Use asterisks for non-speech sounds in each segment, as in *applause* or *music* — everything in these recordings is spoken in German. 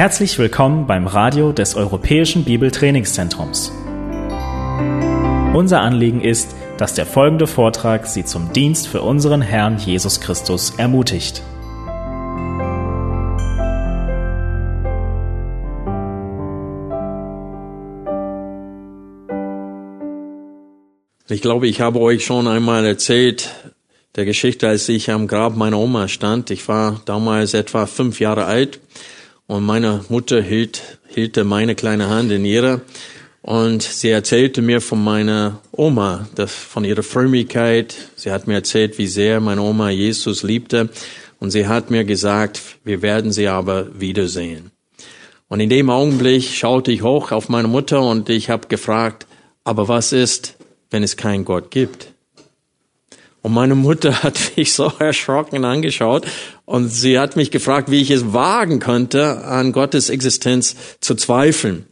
Herzlich willkommen beim Radio des Europäischen Bibeltrainingszentrums. Unser Anliegen ist, dass der folgende Vortrag Sie zum Dienst für unseren Herrn Jesus Christus ermutigt. Ich glaube, ich habe euch schon einmal erzählt der Geschichte, als ich am Grab meiner Oma stand. Ich war damals etwa fünf Jahre alt und meine Mutter hielt, hielt meine kleine Hand in ihre und sie erzählte mir von meiner Oma, das, von ihrer Frömmigkeit. Sie hat mir erzählt, wie sehr meine Oma Jesus liebte und sie hat mir gesagt, wir werden sie aber wiedersehen. Und in dem Augenblick schaute ich hoch auf meine Mutter und ich habe gefragt, aber was ist, wenn es keinen Gott gibt? Und meine Mutter *laughs* hat mich so erschrocken angeschaut und sie hat mich gefragt, wie ich es wagen könnte, an Gottes Existenz zu zweifeln.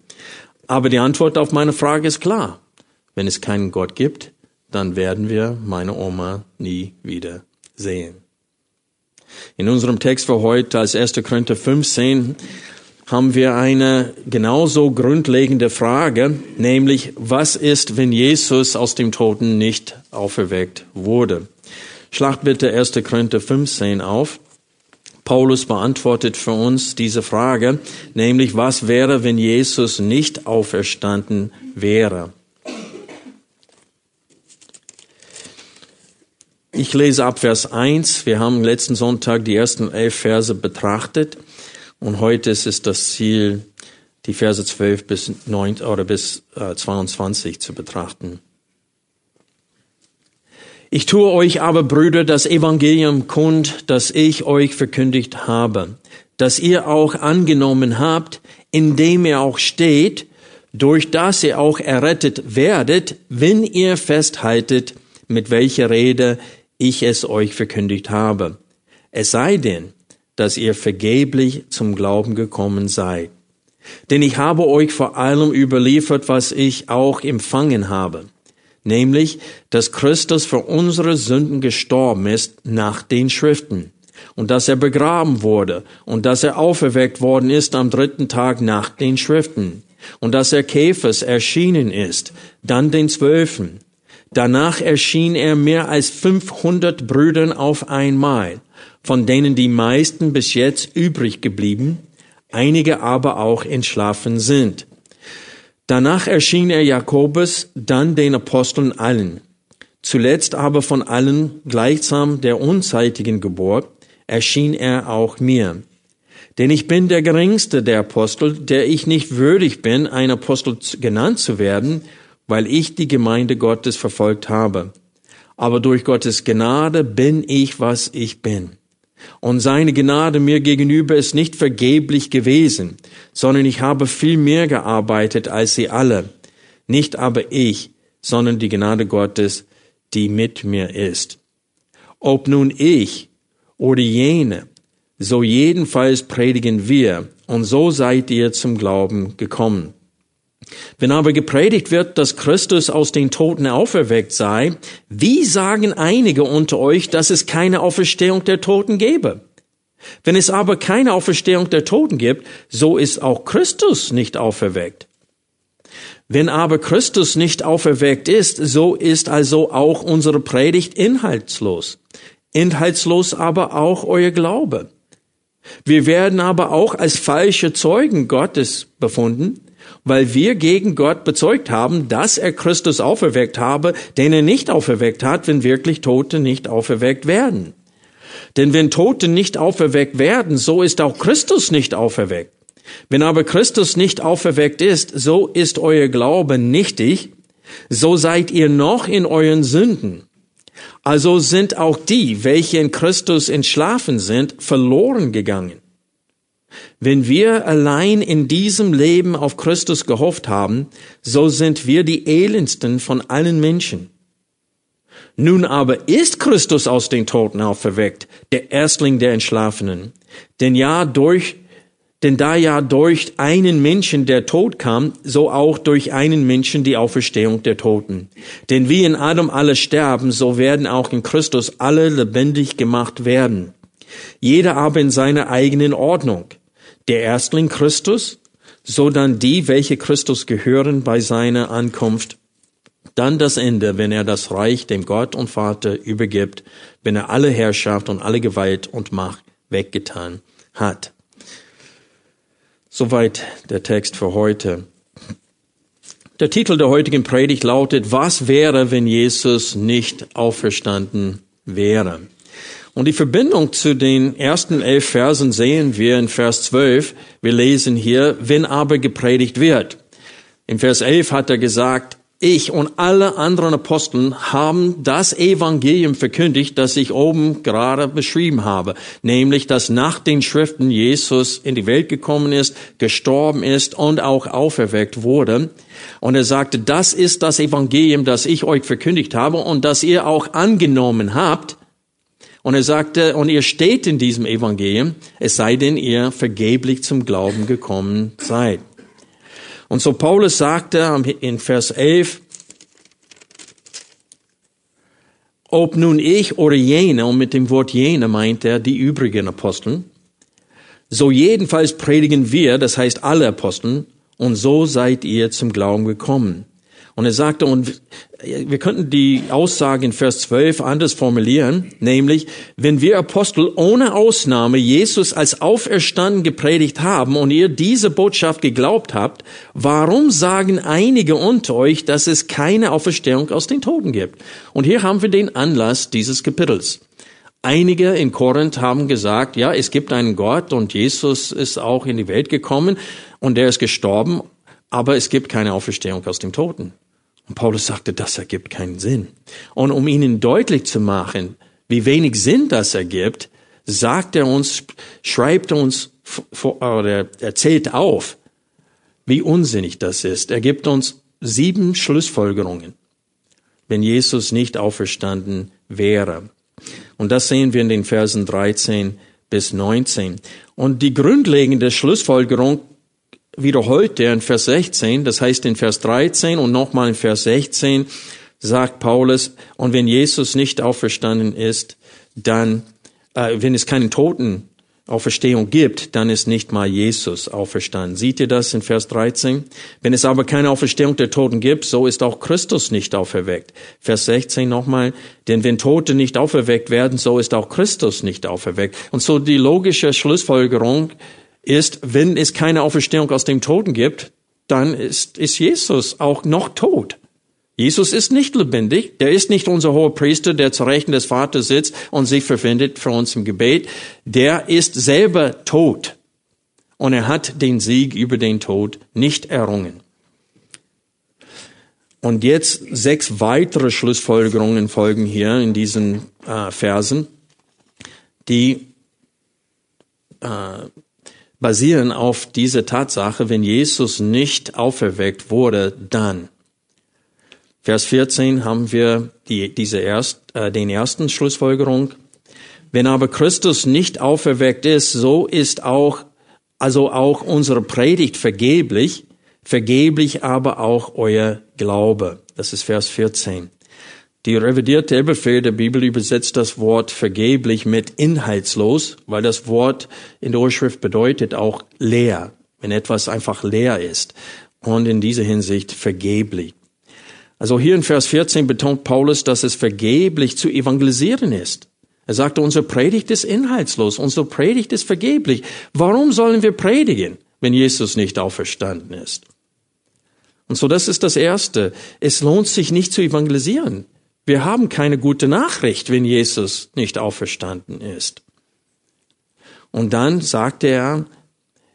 Aber die Antwort auf meine Frage ist klar. Wenn es keinen Gott gibt, dann werden wir meine Oma nie wieder sehen. In unserem Text für heute als 1. Korinther 15 haben wir eine genauso grundlegende Frage, nämlich was ist, wenn Jesus aus dem Toten nicht auferweckt wurde? Schlacht bitte 1. Korinther 15 auf. Paulus beantwortet für uns diese Frage, nämlich was wäre, wenn Jesus nicht auferstanden wäre? Ich lese ab Vers 1. Wir haben letzten Sonntag die ersten elf Verse betrachtet. Und heute ist es das Ziel, die Verse 12 bis 9 oder bis äh, 22 zu betrachten. Ich tue euch aber, Brüder, das Evangelium kund, das ich euch verkündigt habe, das ihr auch angenommen habt, indem ihr auch steht, durch das ihr auch errettet werdet, wenn ihr festhaltet, mit welcher Rede ich es euch verkündigt habe. Es sei denn, dass ihr vergeblich zum Glauben gekommen seid. Denn ich habe euch vor allem überliefert, was ich auch empfangen habe, nämlich, dass Christus für unsere Sünden gestorben ist nach den Schriften und dass er begraben wurde und dass er auferweckt worden ist am dritten Tag nach den Schriften und dass er Käfers erschienen ist, dann den Zwölfen. Danach erschien er mehr als 500 Brüdern auf einmal von denen die meisten bis jetzt übrig geblieben, einige aber auch entschlafen sind. Danach erschien er Jakobus, dann den Aposteln allen. Zuletzt aber von allen gleichsam der unzeitigen Geburt erschien er auch mir. Denn ich bin der geringste der Apostel, der ich nicht würdig bin, ein Apostel genannt zu werden, weil ich die Gemeinde Gottes verfolgt habe. Aber durch Gottes Gnade bin ich, was ich bin. Und seine Gnade mir gegenüber ist nicht vergeblich gewesen, sondern ich habe viel mehr gearbeitet als sie alle. Nicht aber ich, sondern die Gnade Gottes, die mit mir ist. Ob nun ich oder jene, so jedenfalls predigen wir, und so seid ihr zum Glauben gekommen. Wenn aber gepredigt wird, dass Christus aus den Toten auferweckt sei, wie sagen einige unter euch, dass es keine Auferstehung der Toten gebe? Wenn es aber keine Auferstehung der Toten gibt, so ist auch Christus nicht auferweckt. Wenn aber Christus nicht auferweckt ist, so ist also auch unsere Predigt inhaltslos. Inhaltslos aber auch euer Glaube. Wir werden aber auch als falsche Zeugen Gottes befunden, weil wir gegen Gott bezeugt haben, dass er Christus auferweckt habe, den er nicht auferweckt hat, wenn wirklich Tote nicht auferweckt werden. Denn wenn Tote nicht auferweckt werden, so ist auch Christus nicht auferweckt. Wenn aber Christus nicht auferweckt ist, so ist euer Glaube nichtig, so seid ihr noch in euren Sünden. Also sind auch die, welche in Christus entschlafen sind, verloren gegangen. Wenn wir allein in diesem Leben auf Christus gehofft haben, so sind wir die elendsten von allen Menschen. Nun aber ist Christus aus den Toten auferweckt, der Erstling der Entschlafenen. Denn ja durch, denn da ja durch einen Menschen der Tod kam, so auch durch einen Menschen die Auferstehung der Toten. Denn wie in Adam alle sterben, so werden auch in Christus alle lebendig gemacht werden. Jeder aber in seiner eigenen Ordnung. der Erstling Christus, so dann die, welche Christus gehören bei seiner Ankunft, dann das Ende, wenn er das Reich dem Gott und Vater übergibt, wenn er alle Herrschaft und alle Gewalt und Macht weggetan hat. Soweit der Text für heute. Der Titel der heutigen Predigt lautet, was wäre, wenn Jesus nicht auferstanden wäre? Und die Verbindung zu den ersten elf Versen sehen wir in Vers 12. Wir lesen hier, wenn aber gepredigt wird. In Vers 11 hat er gesagt, ich und alle anderen Aposteln haben das Evangelium verkündigt, das ich oben gerade beschrieben habe, nämlich, dass nach den Schriften Jesus in die Welt gekommen ist, gestorben ist und auch auferweckt wurde. Und er sagte, das ist das Evangelium, das ich euch verkündigt habe und das ihr auch angenommen habt. Und er sagte, und ihr steht in diesem Evangelium, es sei denn, ihr vergeblich zum Glauben gekommen seid. Und so Paulus sagte in Vers 11, ob nun ich oder jene, und mit dem Wort jene meint er die übrigen Aposteln, so jedenfalls predigen wir, das heißt alle Aposteln, und so seid ihr zum Glauben gekommen. Und er sagte, und wir könnten die Aussage in Vers 12 anders formulieren, nämlich, wenn wir Apostel ohne Ausnahme Jesus als auferstanden gepredigt haben und ihr diese Botschaft geglaubt habt, warum sagen einige unter euch, dass es keine Auferstehung aus den Toten gibt? Und hier haben wir den Anlass dieses Kapitels. Einige in Korinth haben gesagt, ja, es gibt einen Gott und Jesus ist auch in die Welt gekommen und er ist gestorben, aber es gibt keine Auferstehung aus dem Toten. Und Paulus sagte, das ergibt keinen Sinn. Und um ihnen deutlich zu machen, wie wenig Sinn das ergibt, sagt er uns, schreibt uns oder erzählt auf, wie unsinnig das ist. Er gibt uns sieben Schlussfolgerungen, wenn Jesus nicht auferstanden wäre. Und das sehen wir in den Versen 13 bis 19. Und die grundlegende Schlussfolgerung wiederholt er in Vers 16, das heißt in Vers 13 und nochmal in Vers 16 sagt Paulus, und wenn Jesus nicht auferstanden ist, dann, äh, wenn es keinen Toten Auferstehung gibt, dann ist nicht mal Jesus auferstanden. Seht ihr das in Vers 13? Wenn es aber keine Auferstehung der Toten gibt, so ist auch Christus nicht auferweckt. Vers 16 nochmal, denn wenn Tote nicht auferweckt werden, so ist auch Christus nicht auferweckt. Und so die logische Schlussfolgerung ist, wenn es keine Auferstehung aus dem Toten gibt, dann ist, ist Jesus auch noch tot. Jesus ist nicht lebendig, der ist nicht unser hoher Priester, der zu Rechten des Vaters sitzt und sich verfindet für uns im Gebet. Der ist selber tot. Und er hat den Sieg über den Tod nicht errungen. Und jetzt sechs weitere Schlussfolgerungen folgen hier in diesen äh, Versen, die äh, basieren auf dieser Tatsache, wenn Jesus nicht auferweckt wurde, dann. Vers 14 haben wir die, diese erst, äh, den ersten Schlussfolgerung. Wenn aber Christus nicht auferweckt ist, so ist auch, also auch unsere Predigt vergeblich, vergeblich aber auch euer Glaube. Das ist Vers 14. Die revidierte Elberfeld der Bibel übersetzt das Wort vergeblich mit inhaltslos, weil das Wort in der Urschrift bedeutet auch leer, wenn etwas einfach leer ist. Und in dieser Hinsicht vergeblich. Also hier in Vers 14 betont Paulus, dass es vergeblich zu evangelisieren ist. Er sagte, unsere Predigt ist inhaltslos, unsere Predigt ist vergeblich. Warum sollen wir predigen, wenn Jesus nicht auferstanden ist? Und so, das ist das Erste. Es lohnt sich nicht zu evangelisieren. Wir haben keine gute Nachricht, wenn Jesus nicht auferstanden ist. Und dann sagt er,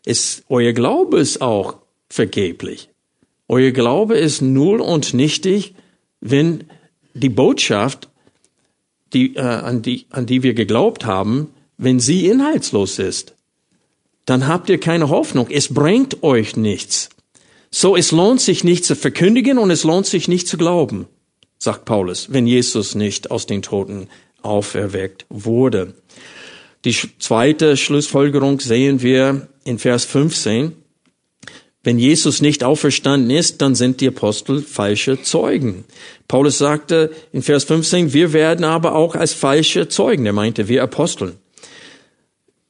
ist, euer Glaube ist auch vergeblich. Euer Glaube ist null und nichtig, wenn die Botschaft, die, äh, an, die, an die wir geglaubt haben, wenn sie inhaltslos ist. Dann habt ihr keine Hoffnung. Es bringt euch nichts. So, es lohnt sich nicht zu verkündigen und es lohnt sich nicht zu glauben sagt Paulus, wenn Jesus nicht aus den Toten auferweckt wurde. Die zweite Schlussfolgerung sehen wir in Vers 15. Wenn Jesus nicht auferstanden ist, dann sind die Apostel falsche Zeugen. Paulus sagte in Vers 15, wir werden aber auch als falsche Zeugen. Er meinte, wir Aposteln.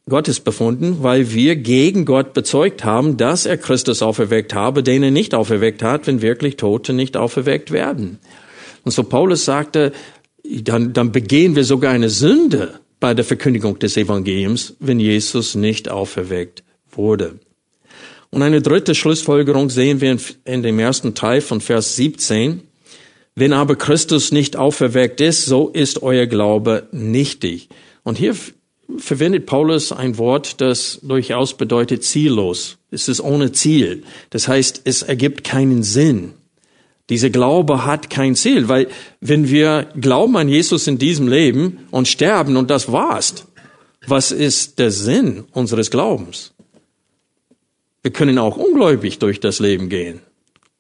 Gottes befunden, weil wir gegen Gott bezeugt haben, dass er Christus auferweckt habe, den er nicht auferweckt hat, wenn wirklich Tote nicht auferweckt werden. Und so Paulus sagte, dann, dann begehen wir sogar eine Sünde bei der Verkündigung des Evangeliums, wenn Jesus nicht auferweckt wurde. Und eine dritte Schlussfolgerung sehen wir in, dem ersten Teil von Vers 17. Wenn aber Christus nicht auferweckt ist, so ist euer Glaube nichtig. Und hier verwendet Paulus ein Wort, das durchaus bedeutet ziellos. Es ist ohne Ziel. Das heißt, es ergibt keinen Sinn. Dieser Glaube hat kein Ziel, weil wenn wir glauben an Jesus in diesem Leben und sterben und das war's, was ist der Sinn unseres Glaubens? Wir können auch ungläubig durch das Leben gehen.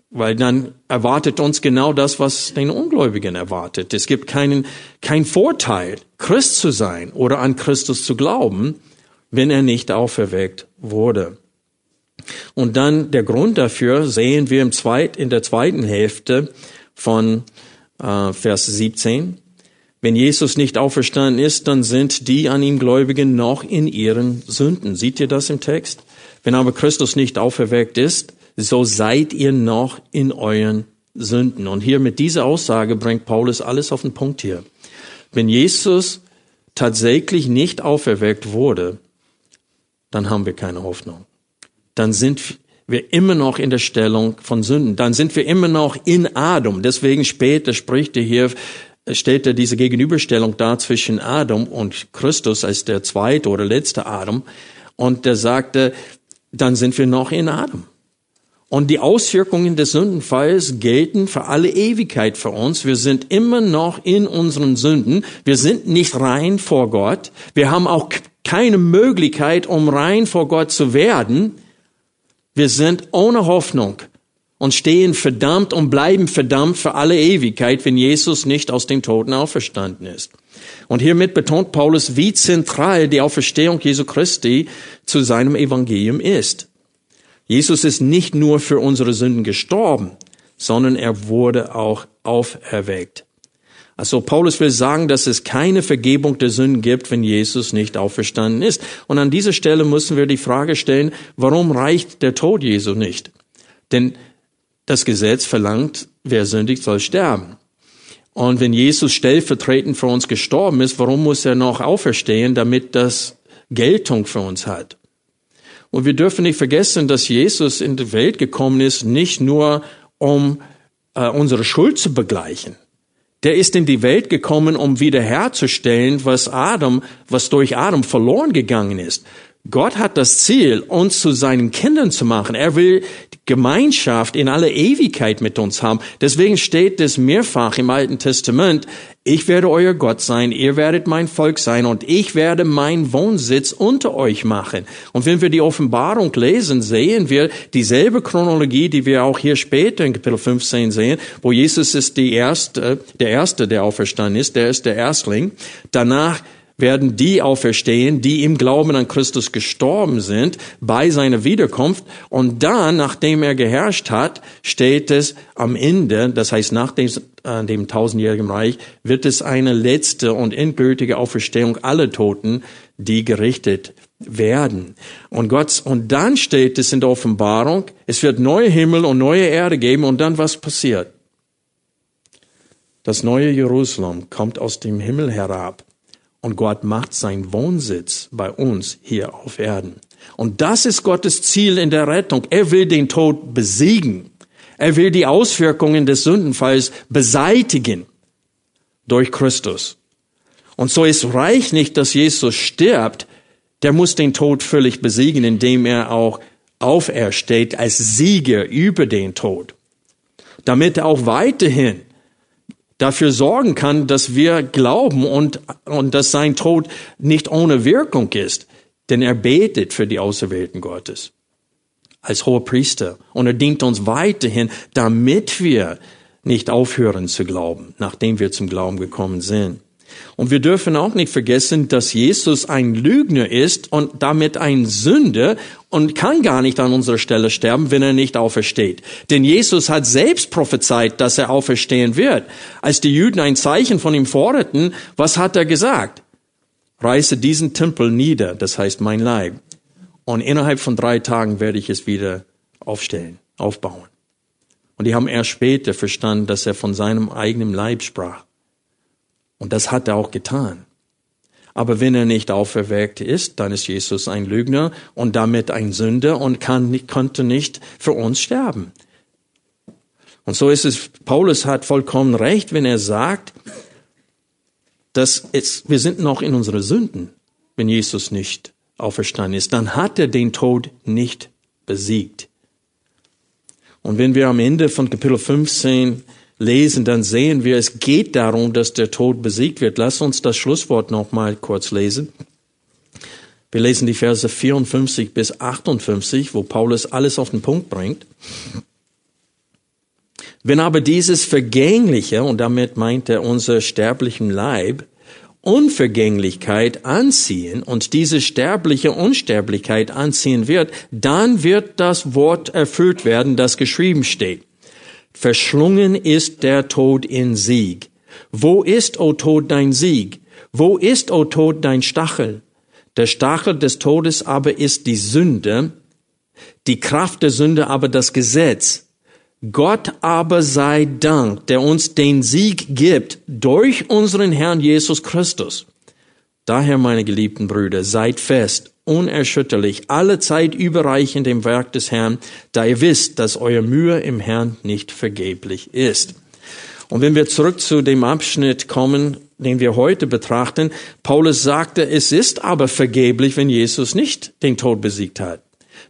Weil dann erwartet uns genau das, was den Ungläubigen erwartet. Es gibt keinen, kein Vorteil, Christ zu sein oder an Christus zu glauben, wenn er nicht auferweckt wurde. Und dann der Grund dafür sehen wir im zweit, in der zweiten Hälfte von äh, Vers 17. Wenn Jesus nicht auferstanden ist, dann sind die an ihm Gläubigen noch in ihren Sünden. Seht ihr das im Text? Wenn aber Christus nicht auferweckt ist, so seid ihr noch in euren Sünden. Und hier mit dieser Aussage bringt Paulus alles auf den Punkt hier. Wenn Jesus tatsächlich nicht auferweckt wurde, dann haben wir keine Hoffnung. Dann sind wir immer noch in der Stellung von Sünden. Dann sind wir immer noch in Adam. Deswegen später spricht er hier, stellt er diese Gegenüberstellung dar zwischen Adam und Christus als der zweite oder letzte Adam. Und er sagte, dann sind wir noch in Adam. Und die Auswirkungen des Sündenfalls gelten für alle Ewigkeit für uns. Wir sind immer noch in unseren Sünden. Wir sind nicht rein vor Gott. Wir haben auch keine Möglichkeit, um rein vor Gott zu werden. Wir sind ohne Hoffnung und stehen verdammt und bleiben verdammt für alle Ewigkeit, wenn Jesus nicht aus den Toten auferstanden ist. Und hiermit betont Paulus, wie zentral die Auferstehung Jesu Christi zu seinem Evangelium ist. Jesus ist nicht nur für unsere Sünden gestorben, sondern er wurde auch auferweckt. Also Paulus will sagen, dass es keine Vergebung der Sünden gibt, wenn Jesus nicht auferstanden ist. Und an dieser Stelle müssen wir die Frage stellen, warum reicht der Tod Jesu nicht? Denn das Gesetz verlangt, wer sündigt, soll sterben. Und wenn Jesus stellvertretend für uns gestorben ist, warum muss er noch auferstehen, damit das Geltung für uns hat? Und wir dürfen nicht vergessen, dass Jesus in die Welt gekommen ist, nicht nur um äh, unsere Schuld zu begleichen. Der ist in die Welt gekommen, um wiederherzustellen, was Adam, was durch Adam verloren gegangen ist. Gott hat das Ziel, uns zu seinen Kindern zu machen. Er will Gemeinschaft in aller Ewigkeit mit uns haben. Deswegen steht es mehrfach im Alten Testament, ich werde euer Gott sein, ihr werdet mein Volk sein und ich werde meinen Wohnsitz unter euch machen. Und wenn wir die Offenbarung lesen, sehen wir dieselbe Chronologie, die wir auch hier später in Kapitel 15 sehen, wo Jesus ist die erste, der Erste, der auferstanden ist, der ist der Erstling. Danach werden die auferstehen, die im Glauben an Christus gestorben sind bei seiner Wiederkunft. Und dann, nachdem er geherrscht hat, steht es am Ende, das heißt nach dem, äh, dem tausendjährigen Reich, wird es eine letzte und endgültige Auferstehung aller Toten, die gerichtet werden. Und Gott, und dann steht es in der Offenbarung, es wird neue Himmel und neue Erde geben und dann was passiert? Das neue Jerusalem kommt aus dem Himmel herab und Gott macht seinen Wohnsitz bei uns hier auf Erden. Und das ist Gottes Ziel in der Rettung. Er will den Tod besiegen. Er will die Auswirkungen des Sündenfalls beseitigen durch Christus. Und so ist reich nicht, dass Jesus stirbt. Der muss den Tod völlig besiegen, indem er auch aufersteht als Sieger über den Tod. Damit er auch weiterhin dafür sorgen kann, dass wir glauben und, und dass sein Tod nicht ohne Wirkung ist. Denn er betet für die Auserwählten Gottes als hoher Priester und er dient uns weiterhin, damit wir nicht aufhören zu glauben, nachdem wir zum Glauben gekommen sind. Und wir dürfen auch nicht vergessen, dass Jesus ein Lügner ist und damit ein Sünder und kann gar nicht an unserer Stelle sterben, wenn er nicht aufersteht. Denn Jesus hat selbst prophezeit, dass er auferstehen wird. Als die Juden ein Zeichen von ihm forderten, was hat er gesagt? reiße diesen Tempel nieder, das heißt mein Leib, und innerhalb von drei Tagen werde ich es wieder aufstellen, aufbauen. Und die haben erst später verstanden, dass er von seinem eigenen Leib sprach. Und das hat er auch getan. Aber wenn er nicht auferweckt ist, dann ist Jesus ein Lügner und damit ein Sünder und kann, konnte nicht für uns sterben. Und so ist es, Paulus hat vollkommen recht, wenn er sagt, dass es, wir sind noch in unsere Sünden, wenn Jesus nicht auferstanden ist. Dann hat er den Tod nicht besiegt. Und wenn wir am Ende von Kapitel 15 lesen, dann sehen wir, es geht darum, dass der Tod besiegt wird. Lass uns das Schlusswort noch mal kurz lesen. Wir lesen die Verse 54 bis 58, wo Paulus alles auf den Punkt bringt. Wenn aber dieses Vergängliche, und damit meint er unser sterblichen Leib, Unvergänglichkeit anziehen und diese sterbliche Unsterblichkeit anziehen wird, dann wird das Wort erfüllt werden, das geschrieben steht. Verschlungen ist der Tod in Sieg. Wo ist, o Tod, dein Sieg? Wo ist, o Tod, dein Stachel? Der Stachel des Todes aber ist die Sünde, die Kraft der Sünde aber das Gesetz. Gott aber sei Dank, der uns den Sieg gibt durch unseren Herrn Jesus Christus. Daher, meine geliebten Brüder, seid fest, unerschütterlich, alle Zeit überreich in dem Werk des Herrn, da ihr wisst, dass euer Mühe im Herrn nicht vergeblich ist. Und wenn wir zurück zu dem Abschnitt kommen, den wir heute betrachten, Paulus sagte, es ist aber vergeblich, wenn Jesus nicht den Tod besiegt hat.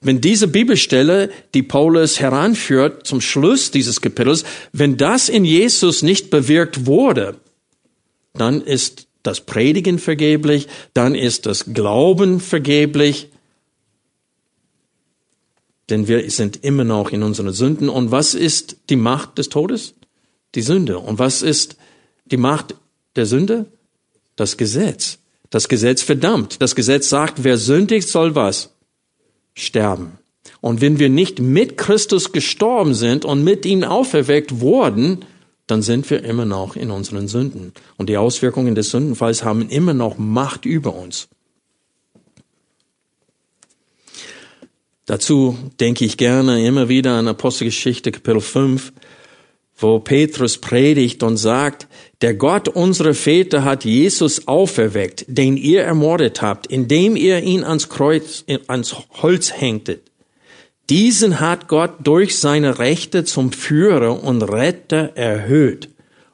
Wenn diese Bibelstelle, die Paulus heranführt zum Schluss dieses Kapitels, wenn das in Jesus nicht bewirkt wurde, dann ist das Predigen vergeblich, dann ist das Glauben vergeblich, denn wir sind immer noch in unseren Sünden. Und was ist die Macht des Todes? Die Sünde. Und was ist die Macht der Sünde? Das Gesetz. Das Gesetz verdammt. Das Gesetz sagt, wer sündigt, soll was? sterben. Und wenn wir nicht mit Christus gestorben sind und mit ihm auferweckt wurden, dann sind wir immer noch in unseren Sünden. Und die Auswirkungen des Sündenfalls haben immer noch Macht über uns. Dazu denke ich gerne immer wieder an Apostelgeschichte Kapitel 5, wo Petrus predigt und sagt, der Gott unserer Väter hat Jesus auferweckt, den ihr ermordet habt, indem ihr ihn ans Kreuz, ans Holz hängtet. Diesen hat Gott durch seine Rechte zum Führer und Retter erhöht,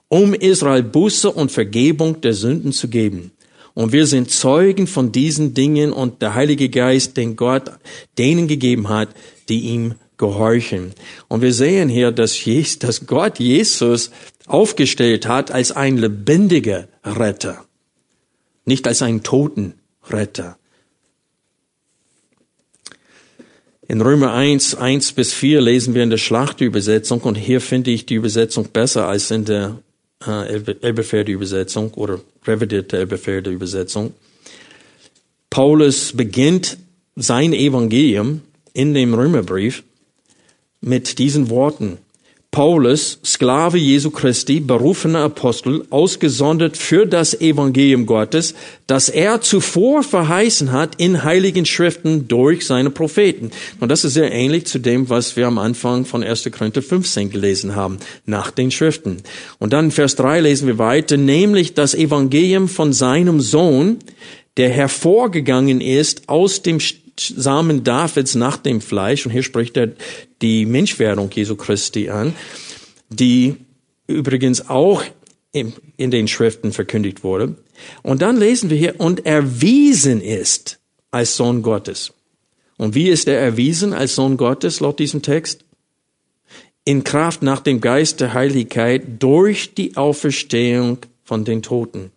um Israel Buße und Vergebung der Sünden zu geben. Und wir sind Zeugen von diesen Dingen und der Heilige Geist, den Gott denen gegeben hat, die ihm gehorchen. Und wir sehen hier, dass, Jesus, dass Gott Jesus aufgestellt hat als ein lebendiger Retter, nicht als einen toten Retter. In Römer 1, 1 bis 4 lesen wir in der Schlachtübersetzung und hier finde ich die Übersetzung besser als in der äh, Elberfelder Übersetzung oder revidierte Elberfelder Übersetzung. Paulus beginnt sein Evangelium in dem Römerbrief mit diesen Worten. Paulus, Sklave Jesu Christi, berufener Apostel, ausgesondert für das Evangelium Gottes, das er zuvor verheißen hat in heiligen Schriften durch seine Propheten. Und das ist sehr ähnlich zu dem, was wir am Anfang von 1. Korinther 15 gelesen haben, nach den Schriften. Und dann in Vers 3 lesen wir weiter, nämlich das Evangelium von seinem Sohn, der hervorgegangen ist aus dem Samen Davids nach dem Fleisch, und hier spricht er die Menschwerdung Jesu Christi an, die übrigens auch in den Schriften verkündigt wurde. Und dann lesen wir hier, und erwiesen ist als Sohn Gottes. Und wie ist er erwiesen als Sohn Gottes laut diesem Text? In Kraft nach dem Geist der Heiligkeit durch die Auferstehung von den Toten.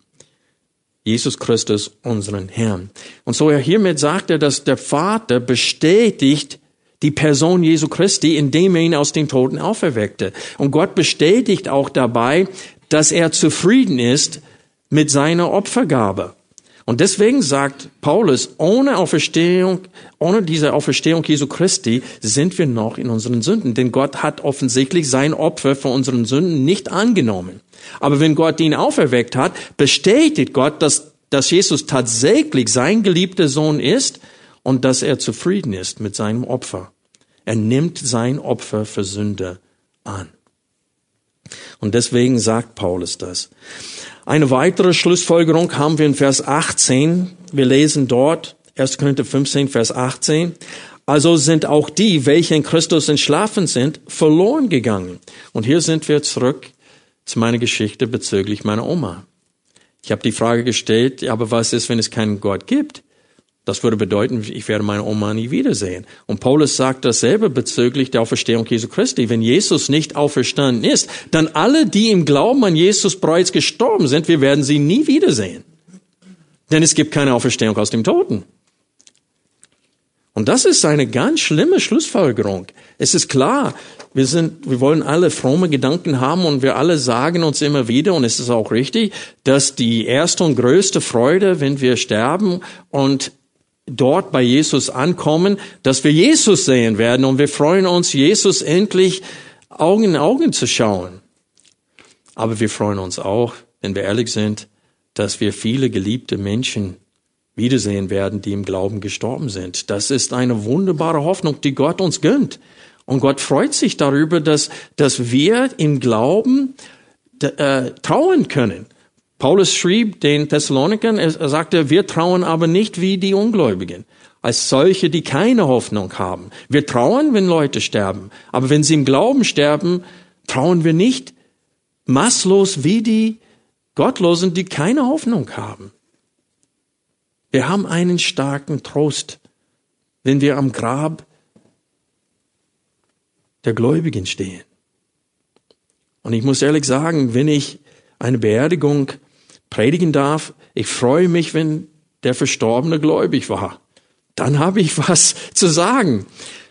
Jesus Christus, unseren Herrn. Und so er hiermit sagt er, dass der Vater bestätigt die Person Jesu Christi, indem er ihn aus den Toten auferweckte. Und Gott bestätigt auch dabei, dass er zufrieden ist mit seiner Opfergabe. Und deswegen sagt Paulus, ohne Auferstehung, ohne diese Auferstehung Jesu Christi sind wir noch in unseren Sünden. Denn Gott hat offensichtlich sein Opfer für unseren Sünden nicht angenommen. Aber wenn Gott ihn auferweckt hat, bestätigt Gott, dass dass Jesus tatsächlich sein geliebter Sohn ist und dass er zufrieden ist mit seinem Opfer. Er nimmt sein Opfer für Sünde an. Und deswegen sagt Paulus das. Eine weitere Schlussfolgerung haben wir in Vers 18. Wir lesen dort 1. Korinther 15, Vers 18. Also sind auch die, welche in Christus entschlafen sind, verloren gegangen. Und hier sind wir zurück zu meiner Geschichte bezüglich meiner Oma. Ich habe die Frage gestellt, aber was ist, wenn es keinen Gott gibt? Das würde bedeuten, ich werde meine Oma nie wiedersehen. Und Paulus sagt dasselbe bezüglich der Auferstehung Jesu Christi. Wenn Jesus nicht auferstanden ist, dann alle, die im Glauben an Jesus bereits gestorben sind, wir werden sie nie wiedersehen. Denn es gibt keine Auferstehung aus dem Toten. Und das ist eine ganz schlimme Schlussfolgerung. Es ist klar, wir sind, wir wollen alle fromme Gedanken haben und wir alle sagen uns immer wieder, und es ist auch richtig, dass die erste und größte Freude, wenn wir sterben und dort bei Jesus ankommen, dass wir Jesus sehen werden und wir freuen uns, Jesus endlich Augen in Augen zu schauen. Aber wir freuen uns auch, wenn wir ehrlich sind, dass wir viele geliebte Menschen wiedersehen werden, die im Glauben gestorben sind. Das ist eine wunderbare Hoffnung, die Gott uns gönnt. Und Gott freut sich darüber, dass, dass wir im Glauben äh, trauen können. Paulus schrieb den Thessalonikern, er sagte, wir trauen aber nicht wie die Ungläubigen, als solche, die keine Hoffnung haben. Wir trauen, wenn Leute sterben, aber wenn sie im Glauben sterben, trauen wir nicht maßlos wie die Gottlosen, die keine Hoffnung haben. Wir haben einen starken Trost, wenn wir am Grab der Gläubigen stehen. Und ich muss ehrlich sagen, wenn ich eine Beerdigung predigen darf. Ich freue mich, wenn der Verstorbene gläubig war. Dann habe ich *laughs* was zu sagen.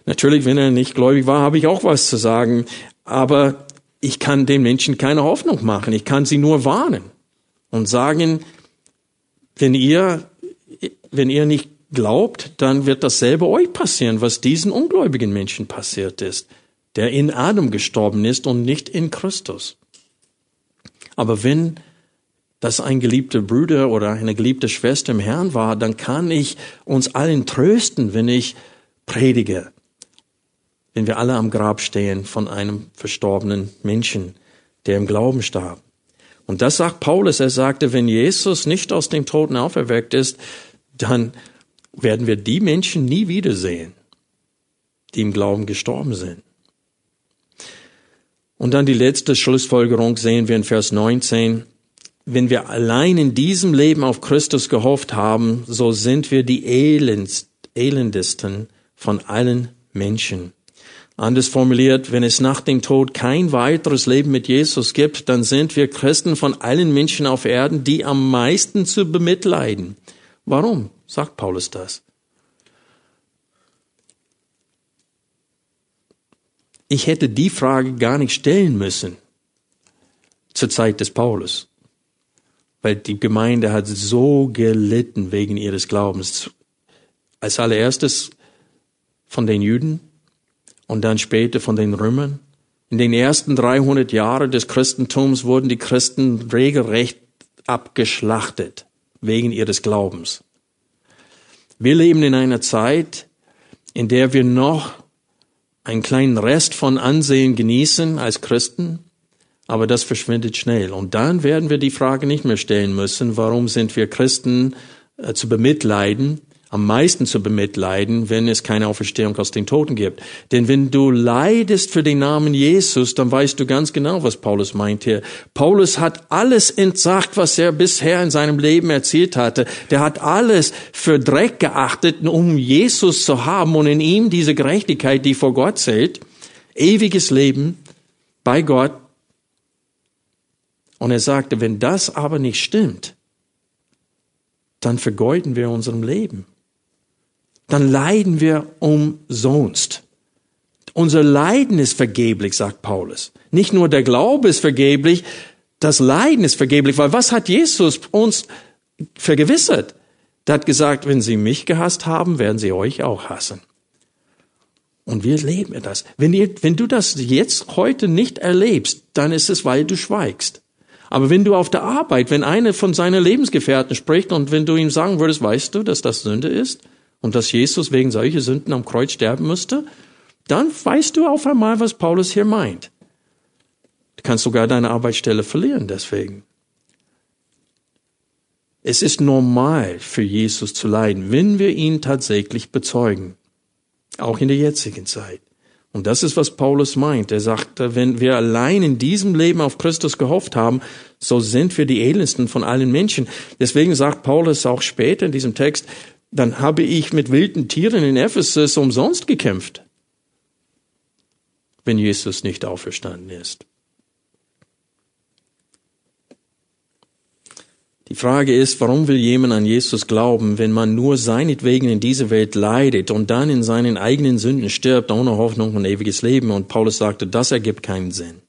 Natürlich, wenn er nicht gläubig war, habe ich auch was zu sagen. Aber ich kann den Menschen keine Hoffnung machen. Ich kann sie nur warnen und sagen, wenn ihr, wenn ihr nicht glaubt, dann wird dasselbe euch passieren, was diesen ungläubigen Menschen passiert ist, der in Adam gestorben ist und nicht in Christus. Aber wenn dass ein geliebter Bruder oder eine geliebte Schwester im Herrn war, dann kann ich uns allen trösten, wenn ich predige, wenn wir alle am Grab stehen von einem verstorbenen Menschen, der im Glauben starb. Und das sagt Paulus. Er sagte, wenn Jesus nicht aus dem Toten auferweckt ist, dann werden wir die Menschen nie wiedersehen, die im Glauben gestorben sind. Und dann die letzte Schlussfolgerung sehen wir in Vers 19 wenn wir allein in diesem Leben auf Christus gehofft haben, so sind wir die elendst, elendesten von allen Menschen. Anders formuliert, wenn es nach dem Tod kein weiteres Leben mit Jesus gibt, dann sind wir Christen von allen Menschen auf Erden die am meisten zu bemitleiden. Warum sagt Paulus das? Ich hätte die Frage gar nicht stellen müssen zur Zeit des Paulus weil die Gemeinde hat so gelitten wegen ihres Glaubens. Als allererstes von den Juden und dann später von den Römern. In den ersten 300 Jahren des Christentums wurden die Christen regelrecht abgeschlachtet wegen ihres Glaubens. Wir leben in einer Zeit, in der wir noch einen kleinen Rest von Ansehen genießen als Christen, aber das verschwindet schnell. Und dann werden wir die Frage nicht mehr stellen müssen, warum sind wir Christen äh, zu bemitleiden, am meisten zu bemitleiden, wenn es keine Auferstehung aus den Toten gibt. Denn wenn du leidest für den Namen Jesus, dann weißt du ganz genau, was Paulus meint hier. Paulus hat alles entsagt, was er bisher in seinem Leben erzählt hatte. Der hat alles für Dreck geachtet, um Jesus zu haben und in ihm diese Gerechtigkeit, die vor Gott zählt, ewiges Leben bei Gott, und er sagte, wenn das aber nicht stimmt, dann vergeuden wir unserem Leben. Dann leiden wir umsonst. Unser Leiden ist vergeblich, sagt Paulus. Nicht nur der Glaube ist vergeblich, das Leiden ist vergeblich, weil was hat Jesus uns vergewissert? Er hat gesagt, wenn sie mich gehasst haben, werden sie euch auch hassen. Und wir leben das. Wenn, ihr, wenn du das jetzt heute nicht erlebst, dann ist es, weil du schweigst. Aber wenn du auf der Arbeit, wenn einer von seinen Lebensgefährten spricht und wenn du ihm sagen würdest, weißt du, dass das Sünde ist und dass Jesus wegen solcher Sünden am Kreuz sterben müsste, dann weißt du auf einmal, was Paulus hier meint. Du kannst sogar deine Arbeitsstelle verlieren deswegen. Es ist normal für Jesus zu leiden, wenn wir ihn tatsächlich bezeugen. Auch in der jetzigen Zeit. Und das ist, was Paulus meint. Er sagte, wenn wir allein in diesem Leben auf Christus gehofft haben, so sind wir die elendsten von allen Menschen. Deswegen sagt Paulus auch später in diesem Text, dann habe ich mit wilden Tieren in Ephesus umsonst gekämpft, wenn Jesus nicht auferstanden ist. Die Frage ist, warum will jemand an Jesus glauben, wenn man nur seinetwegen in dieser Welt leidet und dann in seinen eigenen Sünden stirbt, ohne Hoffnung und ewiges Leben? Und Paulus sagte, das ergibt keinen Sinn.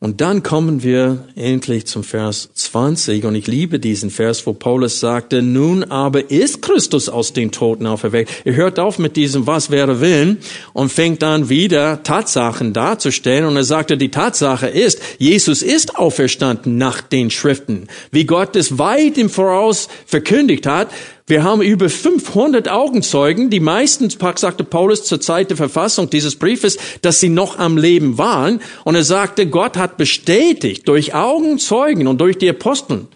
Und dann kommen wir endlich zum Vers 20 und ich liebe diesen Vers, wo Paulus sagte, nun aber ist Christus aus den Toten auferweckt. Er hört auf mit diesem Was wäre Willen und fängt an wieder Tatsachen darzustellen. Und er sagte, die Tatsache ist, Jesus ist auferstanden nach den Schriften, wie Gott es weit im Voraus verkündigt hat, wir haben über 500 Augenzeugen, die meistens, sagte Paulus zur Zeit der Verfassung dieses Briefes, dass sie noch am Leben waren. Und er sagte, Gott hat bestätigt durch Augenzeugen und durch die Aposteln,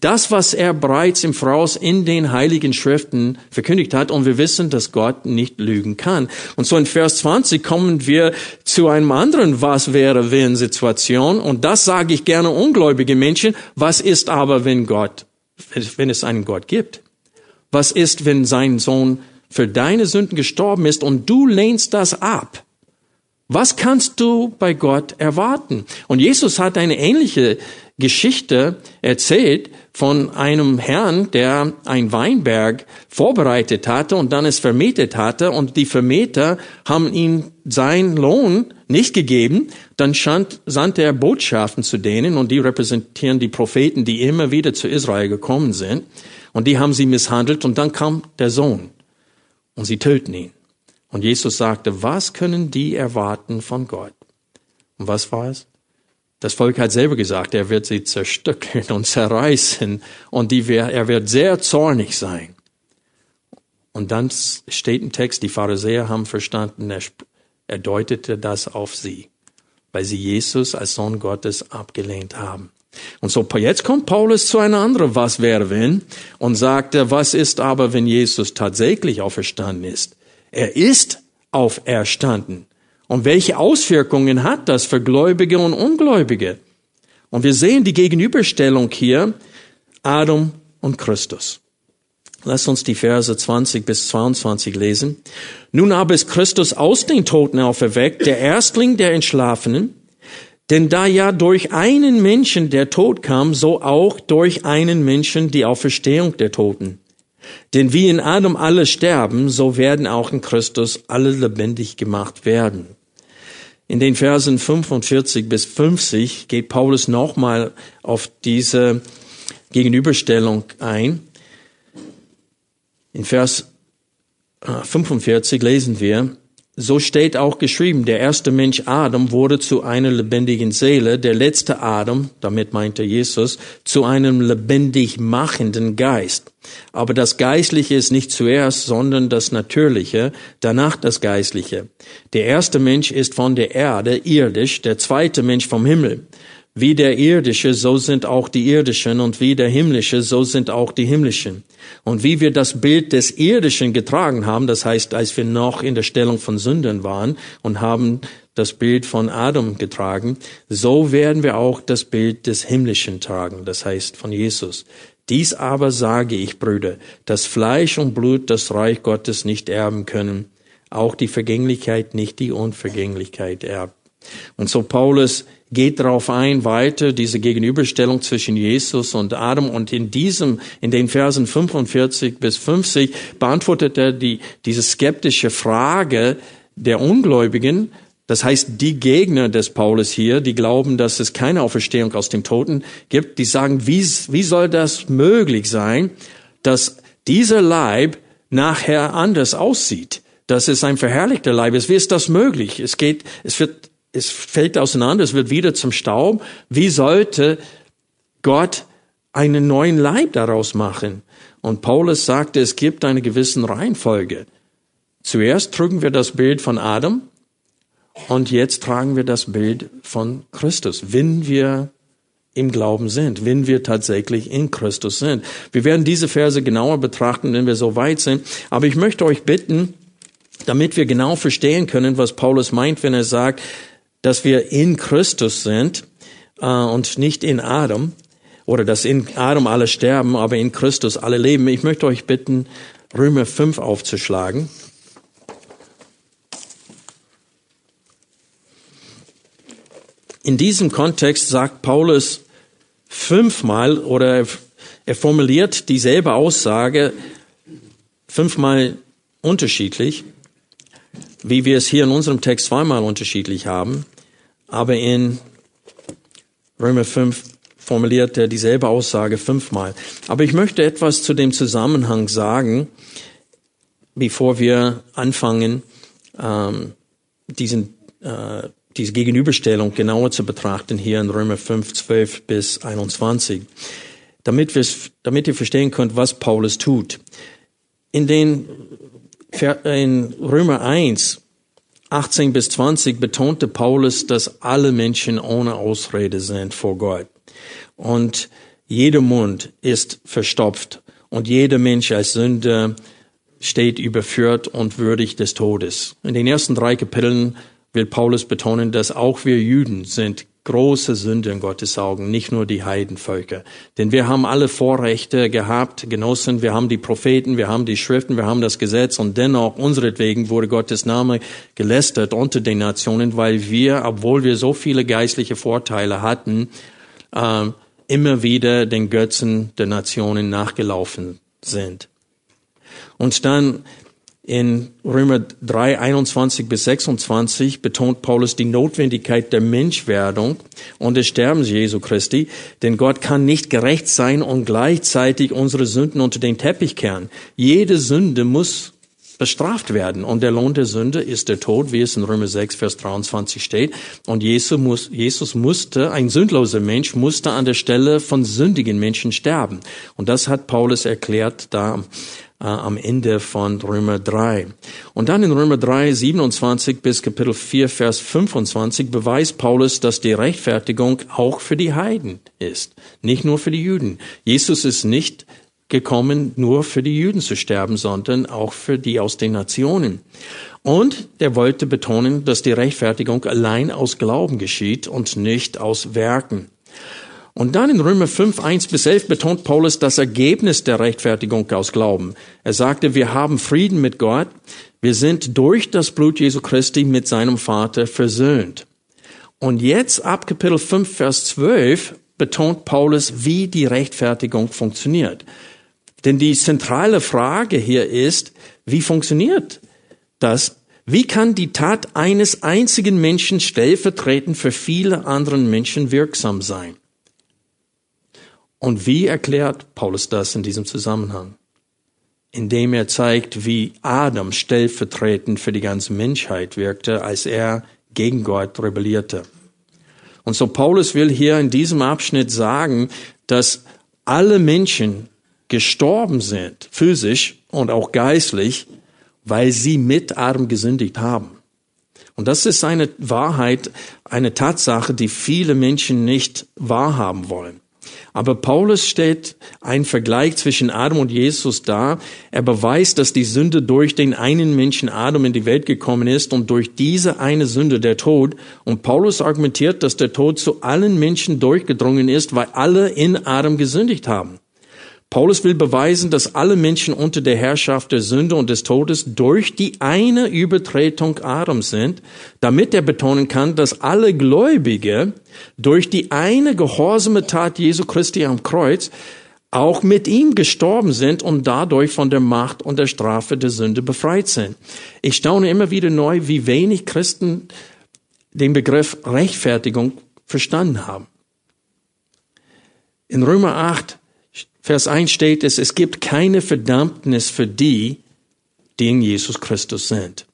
das, was er bereits im Voraus in den heiligen Schriften verkündigt hat. Und wir wissen, dass Gott nicht lügen kann. Und so in Vers 20 kommen wir zu einem anderen Was wäre, wenn Situation. Und das sage ich gerne ungläubige Menschen. Was ist aber, wenn Gott wenn es einen Gott gibt? Was ist, wenn sein Sohn für deine Sünden gestorben ist und du lehnst das ab? Was kannst du bei Gott erwarten? Und Jesus hat eine ähnliche Geschichte erzählt von einem Herrn, der ein Weinberg vorbereitet hatte und dann es vermietet hatte und die Vermieter haben ihm seinen Lohn nicht gegeben. Dann sandte er Botschaften zu denen und die repräsentieren die Propheten, die immer wieder zu Israel gekommen sind und die haben sie misshandelt und dann kam der Sohn und sie töten ihn. Und Jesus sagte, was können die erwarten von Gott? Und was war es? Das Volk hat selber gesagt, er wird sie zerstückeln und zerreißen und die, er wird sehr zornig sein. Und dann steht im Text, die Pharisäer haben verstanden, er, er deutete das auf sie, weil sie Jesus als Sohn Gottes abgelehnt haben. Und so jetzt kommt Paulus zu einer anderen Was wäre wenn und sagte, was ist aber, wenn Jesus tatsächlich auferstanden ist? Er ist auferstanden. Und welche Auswirkungen hat das für Gläubige und Ungläubige? Und wir sehen die Gegenüberstellung hier, Adam und Christus. Lass uns die Verse 20 bis 22 lesen. Nun aber ist Christus aus den Toten auferweckt, der Erstling der Entschlafenen. Denn da ja durch einen Menschen der Tod kam, so auch durch einen Menschen die Auferstehung der Toten. Denn wie in Adam alle sterben, so werden auch in Christus alle lebendig gemacht werden. In den Versen 45 bis 50 geht Paulus nochmal auf diese Gegenüberstellung ein. In Vers 45 äh, lesen wir, so steht auch geschrieben, der erste Mensch Adam wurde zu einer lebendigen Seele, der letzte Adam, damit meinte Jesus, zu einem lebendig machenden Geist. Aber das Geistliche ist nicht zuerst, sondern das Natürliche, danach das Geistliche. Der erste Mensch ist von der Erde, irdisch, der zweite Mensch vom Himmel. Wie der irdische, so sind auch die irdischen, und wie der himmlische, so sind auch die himmlischen. Und wie wir das Bild des irdischen getragen haben, das heißt, als wir noch in der Stellung von Sündern waren und haben das Bild von Adam getragen, so werden wir auch das Bild des himmlischen tragen, das heißt von Jesus. Dies aber sage ich, Brüder, dass Fleisch und Blut das Reich Gottes nicht erben können, auch die Vergänglichkeit nicht die Unvergänglichkeit erbt. Und so Paulus geht darauf ein, weiter diese Gegenüberstellung zwischen Jesus und Adam. Und in diesem, in den Versen 45 bis 50 beantwortet er die, diese skeptische Frage der Ungläubigen. Das heißt, die Gegner des Paulus hier, die glauben, dass es keine Auferstehung aus dem Toten gibt, die sagen, wie, wie soll das möglich sein, dass dieser Leib nachher anders aussieht? Dass es ein verherrlichter Leib ist. Wie ist das möglich? Es geht, es wird es fällt auseinander, es wird wieder zum Staub. Wie sollte Gott einen neuen Leib daraus machen? Und Paulus sagte, es gibt eine gewisse Reihenfolge. Zuerst trugen wir das Bild von Adam und jetzt tragen wir das Bild von Christus, wenn wir im Glauben sind, wenn wir tatsächlich in Christus sind. Wir werden diese Verse genauer betrachten, wenn wir so weit sind. Aber ich möchte euch bitten, damit wir genau verstehen können, was Paulus meint, wenn er sagt, dass wir in Christus sind äh, und nicht in Adam, oder dass in Adam alle sterben, aber in Christus alle leben. Ich möchte euch bitten, Römer 5 aufzuschlagen. In diesem Kontext sagt Paulus fünfmal oder er formuliert dieselbe Aussage fünfmal unterschiedlich, wie wir es hier in unserem Text zweimal unterschiedlich haben, aber in Römer 5 formuliert er dieselbe Aussage fünfmal. Aber ich möchte etwas zu dem Zusammenhang sagen, bevor wir anfangen, ähm, diesen, äh, diese Gegenüberstellung genauer zu betrachten hier in Römer 5, 12 bis 21, damit, damit ihr verstehen könnt, was Paulus tut. In den in Römer 1, 18 bis 20 betonte Paulus, dass alle Menschen ohne Ausrede sind vor Gott und jeder Mund ist verstopft und jeder Mensch als Sünder steht überführt und würdig des Todes. In den ersten drei Kapiteln will Paulus betonen, dass auch wir Juden sind große Sünder in Gottes Augen, nicht nur die Heidenvölker. Denn wir haben alle Vorrechte gehabt, genossen, wir haben die Propheten, wir haben die Schriften, wir haben das Gesetz und dennoch unseretwegen wurde Gottes Name gelästert unter den Nationen, weil wir, obwohl wir so viele geistliche Vorteile hatten, äh, immer wieder den Götzen der Nationen nachgelaufen sind. Und dann in Römer 3, 21 bis 26 betont Paulus die Notwendigkeit der Menschwerdung und des Sterbens Jesu Christi, denn Gott kann nicht gerecht sein und gleichzeitig unsere Sünden unter den Teppich kehren. Jede Sünde muss bestraft werden. Und der Lohn der Sünde ist der Tod, wie es in Römer 6, Vers 23 steht. Und Jesus, muss, Jesus musste, ein sündloser Mensch, musste an der Stelle von sündigen Menschen sterben. Und das hat Paulus erklärt da äh, am Ende von Römer 3. Und dann in Römer 3, 27 bis Kapitel 4, Vers 25 beweist Paulus, dass die Rechtfertigung auch für die Heiden ist, nicht nur für die Juden. Jesus ist nicht gekommen, nur für die Juden zu sterben, sondern auch für die aus den Nationen. Und er wollte betonen, dass die Rechtfertigung allein aus Glauben geschieht und nicht aus Werken. Und dann in Römer 5, 1 bis 11 betont Paulus das Ergebnis der Rechtfertigung aus Glauben. Er sagte, wir haben Frieden mit Gott, wir sind durch das Blut Jesu Christi mit seinem Vater versöhnt. Und jetzt ab Kapitel 5, Vers 12 betont Paulus, wie die Rechtfertigung funktioniert. Denn die zentrale Frage hier ist, wie funktioniert das? Wie kann die Tat eines einzigen Menschen stellvertretend für viele anderen Menschen wirksam sein? Und wie erklärt Paulus das in diesem Zusammenhang? Indem er zeigt, wie Adam stellvertretend für die ganze Menschheit wirkte, als er gegen Gott rebellierte. Und so Paulus will hier in diesem Abschnitt sagen, dass alle Menschen gestorben sind, physisch und auch geistlich, weil sie mit Adam gesündigt haben. Und das ist eine Wahrheit, eine Tatsache, die viele Menschen nicht wahrhaben wollen. Aber Paulus stellt einen Vergleich zwischen Adam und Jesus dar. Er beweist, dass die Sünde durch den einen Menschen Adam in die Welt gekommen ist und durch diese eine Sünde der Tod. Und Paulus argumentiert, dass der Tod zu allen Menschen durchgedrungen ist, weil alle in Adam gesündigt haben. Paulus will beweisen, dass alle Menschen unter der Herrschaft der Sünde und des Todes durch die eine Übertretung Adams sind, damit er betonen kann, dass alle Gläubige durch die eine gehorsame Tat Jesu Christi am Kreuz auch mit ihm gestorben sind und dadurch von der Macht und der Strafe der Sünde befreit sind. Ich staune immer wieder neu, wie wenig Christen den Begriff Rechtfertigung verstanden haben. In Römer 8 Vers 1 steht es, es gibt keine Verdammnis für die, die in Jesus Christus sind.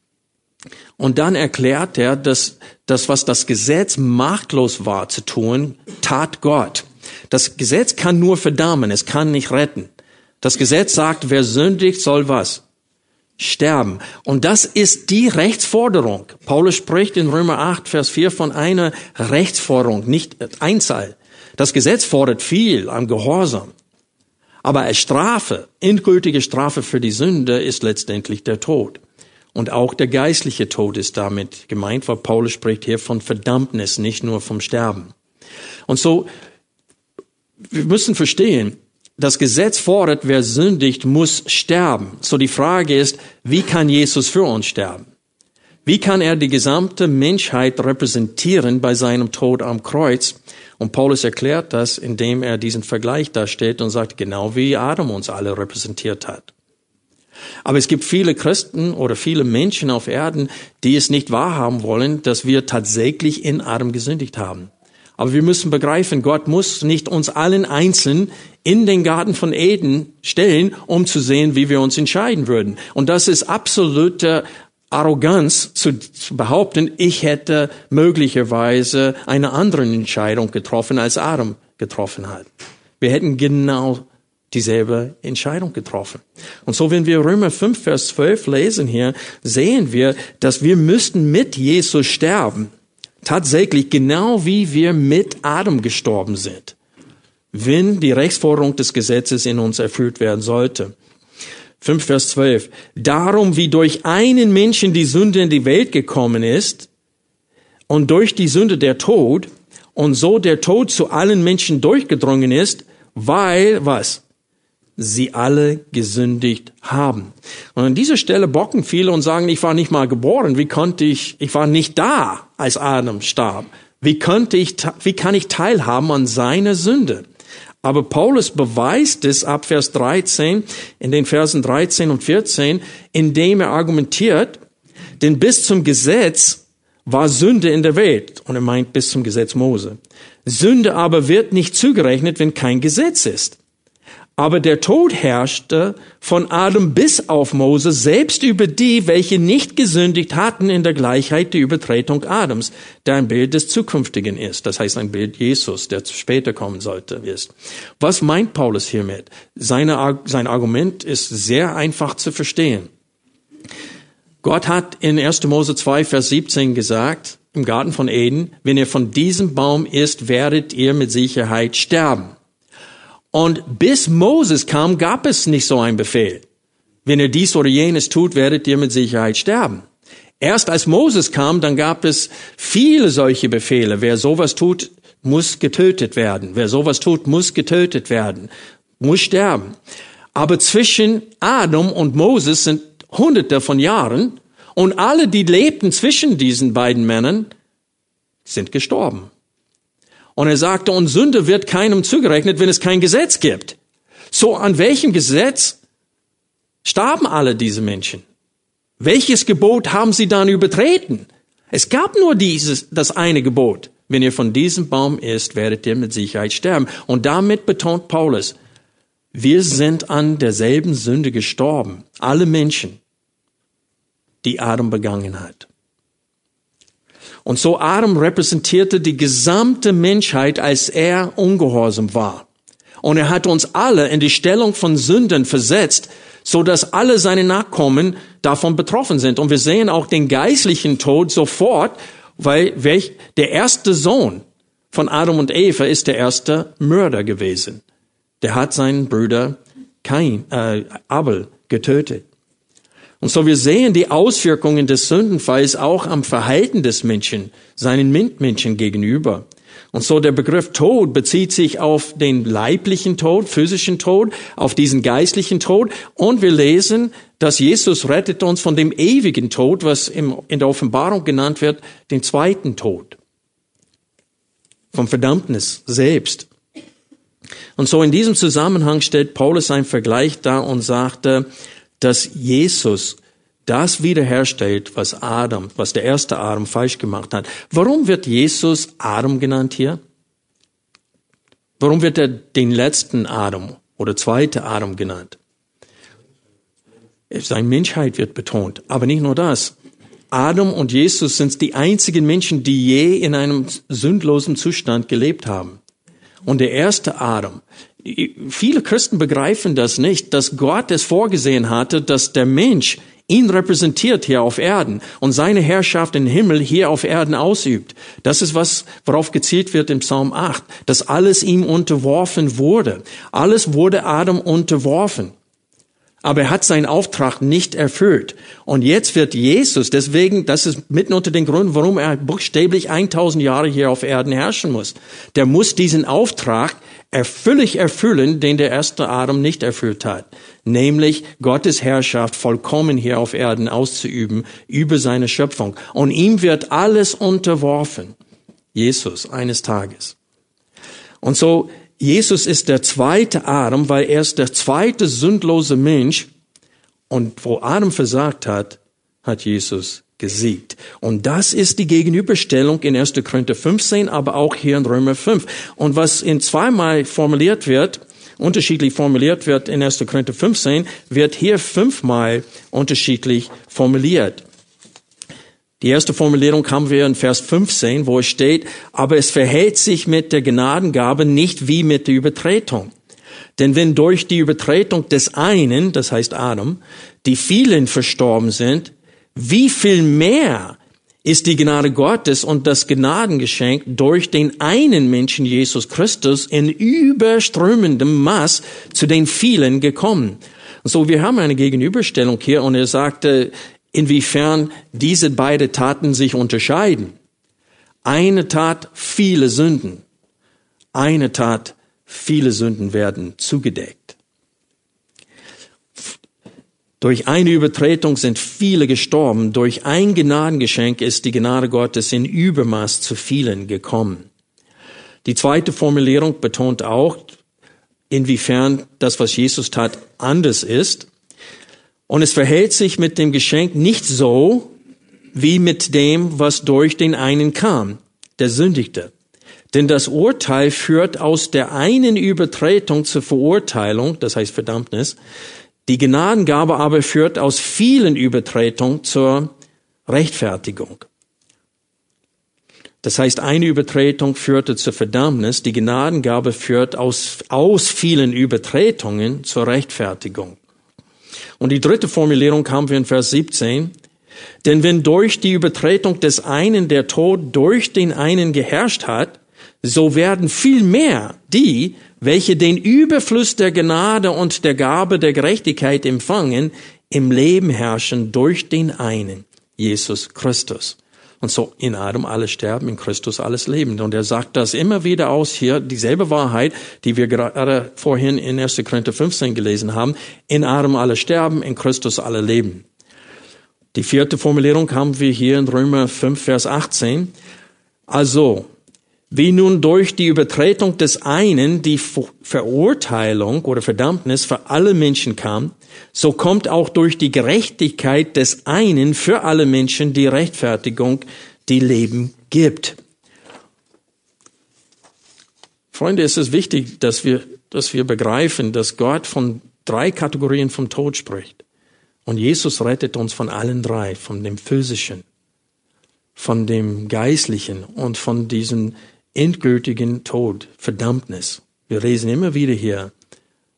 Und dann erklärt er, dass das, was das Gesetz machtlos war zu tun, tat Gott. Das Gesetz kann nur verdammen, es kann nicht retten. Das Gesetz sagt, wer sündigt, soll was? Sterben. Und das ist die Rechtsforderung. Paulus spricht in Römer 8, Vers 4 von einer Rechtsforderung, nicht Einzahl. Das Gesetz fordert viel am Gehorsam. Aber als Strafe, endgültige Strafe für die Sünde ist letztendlich der Tod. Und auch der geistliche Tod ist damit gemeint, weil Paulus spricht hier von Verdammnis, nicht nur vom Sterben. Und so, wir müssen verstehen, das Gesetz fordert, wer sündigt, muss sterben. So die Frage ist, wie kann Jesus für uns sterben? Wie kann er die gesamte Menschheit repräsentieren bei seinem Tod am Kreuz? Und Paulus erklärt das, indem er diesen Vergleich darstellt und sagt, genau wie Adam uns alle repräsentiert hat. Aber es gibt viele Christen oder viele Menschen auf Erden, die es nicht wahrhaben wollen, dass wir tatsächlich in Adam gesündigt haben. Aber wir müssen begreifen, Gott muss nicht uns allen einzeln in den Garten von Eden stellen, um zu sehen, wie wir uns entscheiden würden. Und das ist absolute Arroganz zu, behaupten, ich hätte möglicherweise eine andere Entscheidung getroffen, als Adam getroffen hat. Wir hätten genau dieselbe Entscheidung getroffen. Und so, wenn wir Römer 5, Vers 12 lesen hier, sehen wir, dass wir müssten mit Jesus sterben. Tatsächlich genau wie wir mit Adam gestorben sind. Wenn die Rechtsforderung des Gesetzes in uns erfüllt werden sollte. 5 Vers 12. Darum wie durch einen Menschen die Sünde in die Welt gekommen ist und durch die Sünde der Tod und so der Tod zu allen Menschen durchgedrungen ist, weil was? sie alle gesündigt haben. Und an dieser Stelle bocken viele und sagen, ich war nicht mal geboren. Wie konnte ich, ich war nicht da, als Adam starb. Wie könnte ich, wie kann ich teilhaben an seiner Sünde? Aber Paulus beweist es ab Vers 13, in den Versen 13 und 14, indem er argumentiert, denn bis zum Gesetz war Sünde in der Welt. Und er meint bis zum Gesetz Mose. Sünde aber wird nicht zugerechnet, wenn kein Gesetz ist. Aber der Tod herrschte von Adam bis auf Mose, selbst über die, welche nicht gesündigt hatten in der Gleichheit die Übertretung Adams, der ein Bild des Zukünftigen ist. Das heißt, ein Bild Jesus, der später kommen sollte, ist. Was meint Paulus hiermit? Seine, sein Argument ist sehr einfach zu verstehen. Gott hat in 1. Mose 2, Vers 17 gesagt, im Garten von Eden, wenn ihr von diesem Baum isst, werdet ihr mit Sicherheit sterben. Und bis Moses kam, gab es nicht so einen Befehl. Wenn ihr dies oder jenes tut, werdet ihr mit Sicherheit sterben. Erst als Moses kam, dann gab es viele solche Befehle. Wer sowas tut, muss getötet werden. Wer sowas tut, muss getötet werden, muss sterben. Aber zwischen Adam und Moses sind hunderte von Jahren und alle, die lebten zwischen diesen beiden Männern, sind gestorben. Und er sagte, und Sünde wird keinem zugerechnet, wenn es kein Gesetz gibt. So an welchem Gesetz starben alle diese Menschen? Welches Gebot haben sie dann übertreten? Es gab nur dieses, das eine Gebot. Wenn ihr von diesem Baum isst, werdet ihr mit Sicherheit sterben. Und damit betont Paulus, wir sind an derselben Sünde gestorben. Alle Menschen, die Adam begangen hat. Und so Adam repräsentierte die gesamte Menschheit, als er ungehorsam war. Und er hat uns alle in die Stellung von Sünden versetzt, so dass alle seine Nachkommen davon betroffen sind. Und wir sehen auch den geistlichen Tod sofort, weil welch, der erste Sohn von Adam und Eva ist der erste Mörder gewesen. Der hat seinen Bruder Kain, äh, Abel getötet. Und so wir sehen die Auswirkungen des Sündenfalls auch am Verhalten des Menschen, seinen Mitmenschen gegenüber. Und so der Begriff Tod bezieht sich auf den leiblichen Tod, physischen Tod, auf diesen geistlichen Tod. Und wir lesen, dass Jesus rettet uns von dem ewigen Tod, was in der Offenbarung genannt wird, den zweiten Tod. Vom Verdammnis selbst. Und so in diesem Zusammenhang stellt Paulus einen Vergleich dar und sagte, dass Jesus das wiederherstellt, was Adam, was der erste Adam falsch gemacht hat. Warum wird Jesus Adam genannt hier? Warum wird er den letzten Adam oder zweite Adam genannt? Seine Menschheit wird betont. Aber nicht nur das. Adam und Jesus sind die einzigen Menschen, die je in einem sündlosen Zustand gelebt haben. Und der erste Adam. Viele Christen begreifen das nicht, dass Gott es vorgesehen hatte, dass der Mensch ihn repräsentiert hier auf Erden und seine Herrschaft im Himmel hier auf Erden ausübt. Das ist was, worauf gezielt wird im Psalm 8, dass alles ihm unterworfen wurde. Alles wurde Adam unterworfen. Aber er hat seinen Auftrag nicht erfüllt. Und jetzt wird Jesus, deswegen, das ist mitten unter den Gründen, warum er buchstäblich 1000 Jahre hier auf Erden herrschen muss. Der muss diesen Auftrag völlig erfüllen, den der erste Adam nicht erfüllt hat. Nämlich Gottes Herrschaft vollkommen hier auf Erden auszuüben über seine Schöpfung. Und ihm wird alles unterworfen. Jesus eines Tages. Und so Jesus ist der zweite Adam, weil er ist der zweite sündlose Mensch. Und wo Adam versagt hat, hat Jesus gesiegt. Und das ist die Gegenüberstellung in 1. Korinther 15, aber auch hier in Römer 5. Und was in zweimal formuliert wird, unterschiedlich formuliert wird in 1. Korinther 15, wird hier fünfmal unterschiedlich formuliert. Die erste Formulierung haben wir in Vers 15, wo es steht, aber es verhält sich mit der Gnadengabe nicht wie mit der Übertretung. Denn wenn durch die Übertretung des einen, das heißt Adam, die vielen verstorben sind, wie viel mehr ist die Gnade Gottes und das Gnadengeschenk durch den einen Menschen Jesus Christus in überströmendem Maß zu den vielen gekommen. So, wir haben eine Gegenüberstellung hier und er sagte, inwiefern diese beiden Taten sich unterscheiden. Eine Tat, viele Sünden. Eine Tat, viele Sünden werden zugedeckt. Durch eine Übertretung sind viele gestorben. Durch ein Gnadengeschenk ist die Gnade Gottes in Übermaß zu vielen gekommen. Die zweite Formulierung betont auch, inwiefern das, was Jesus tat, anders ist. Und es verhält sich mit dem Geschenk nicht so, wie mit dem, was durch den einen kam, der sündigte. Denn das Urteil führt aus der einen Übertretung zur Verurteilung, das heißt Verdammnis. Die Gnadengabe aber führt aus vielen Übertretungen zur Rechtfertigung. Das heißt, eine Übertretung führte zur Verdammnis, die Gnadengabe führt aus, aus vielen Übertretungen zur Rechtfertigung. Und die dritte Formulierung haben wir in Vers 17. Denn wenn durch die Übertretung des einen der Tod durch den einen geherrscht hat, so werden viel mehr die, welche den Überfluss der Gnade und der Gabe der Gerechtigkeit empfangen, im Leben herrschen durch den einen, Jesus Christus. Und so in Adam alles sterben, in Christus alles leben. Und er sagt das immer wieder aus hier, dieselbe Wahrheit, die wir gerade vorhin in 1. Korinther 15 gelesen haben. In Adam alle sterben, in Christus alle leben. Die vierte Formulierung haben wir hier in Römer 5, Vers 18. Also, wie nun durch die Übertretung des einen die Verurteilung oder Verdammnis für alle Menschen kam, so kommt auch durch die Gerechtigkeit des einen für alle Menschen die Rechtfertigung, die Leben gibt. Freunde, es ist wichtig, dass wir, dass wir begreifen, dass Gott von drei Kategorien vom Tod spricht. Und Jesus rettet uns von allen drei, von dem physischen, von dem geistlichen und von diesen endgültigen Tod, Verdammnis. Wir lesen immer wieder hier,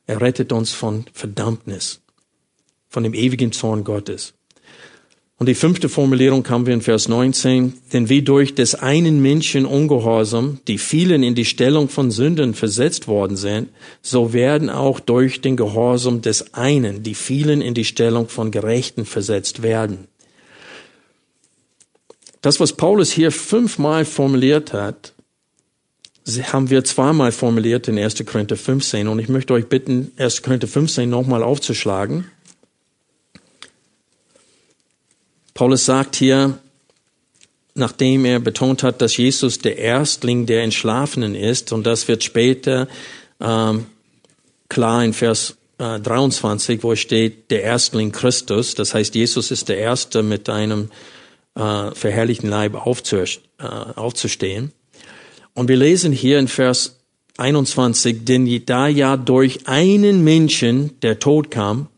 er rettet uns von Verdammnis, von dem ewigen Zorn Gottes. Und die fünfte Formulierung haben wir in Vers 19, denn wie durch des einen Menschen Ungehorsam die vielen in die Stellung von Sündern versetzt worden sind, so werden auch durch den Gehorsam des einen die vielen in die Stellung von Gerechten versetzt werden. Das, was Paulus hier fünfmal formuliert hat, haben wir zweimal formuliert in 1. Korinther 15 und ich möchte euch bitten, 1. Korinther 15 nochmal aufzuschlagen. Paulus sagt hier, nachdem er betont hat, dass Jesus der Erstling der Entschlafenen ist, und das wird später ähm, klar in Vers äh, 23, wo steht, der Erstling Christus, das heißt, Jesus ist der Erste mit einem äh, verherrlichten Leib. Äh, aufzustehen. Und wir lesen hier in Vers 21, denn da ja durch einen Menschen der Tod kam,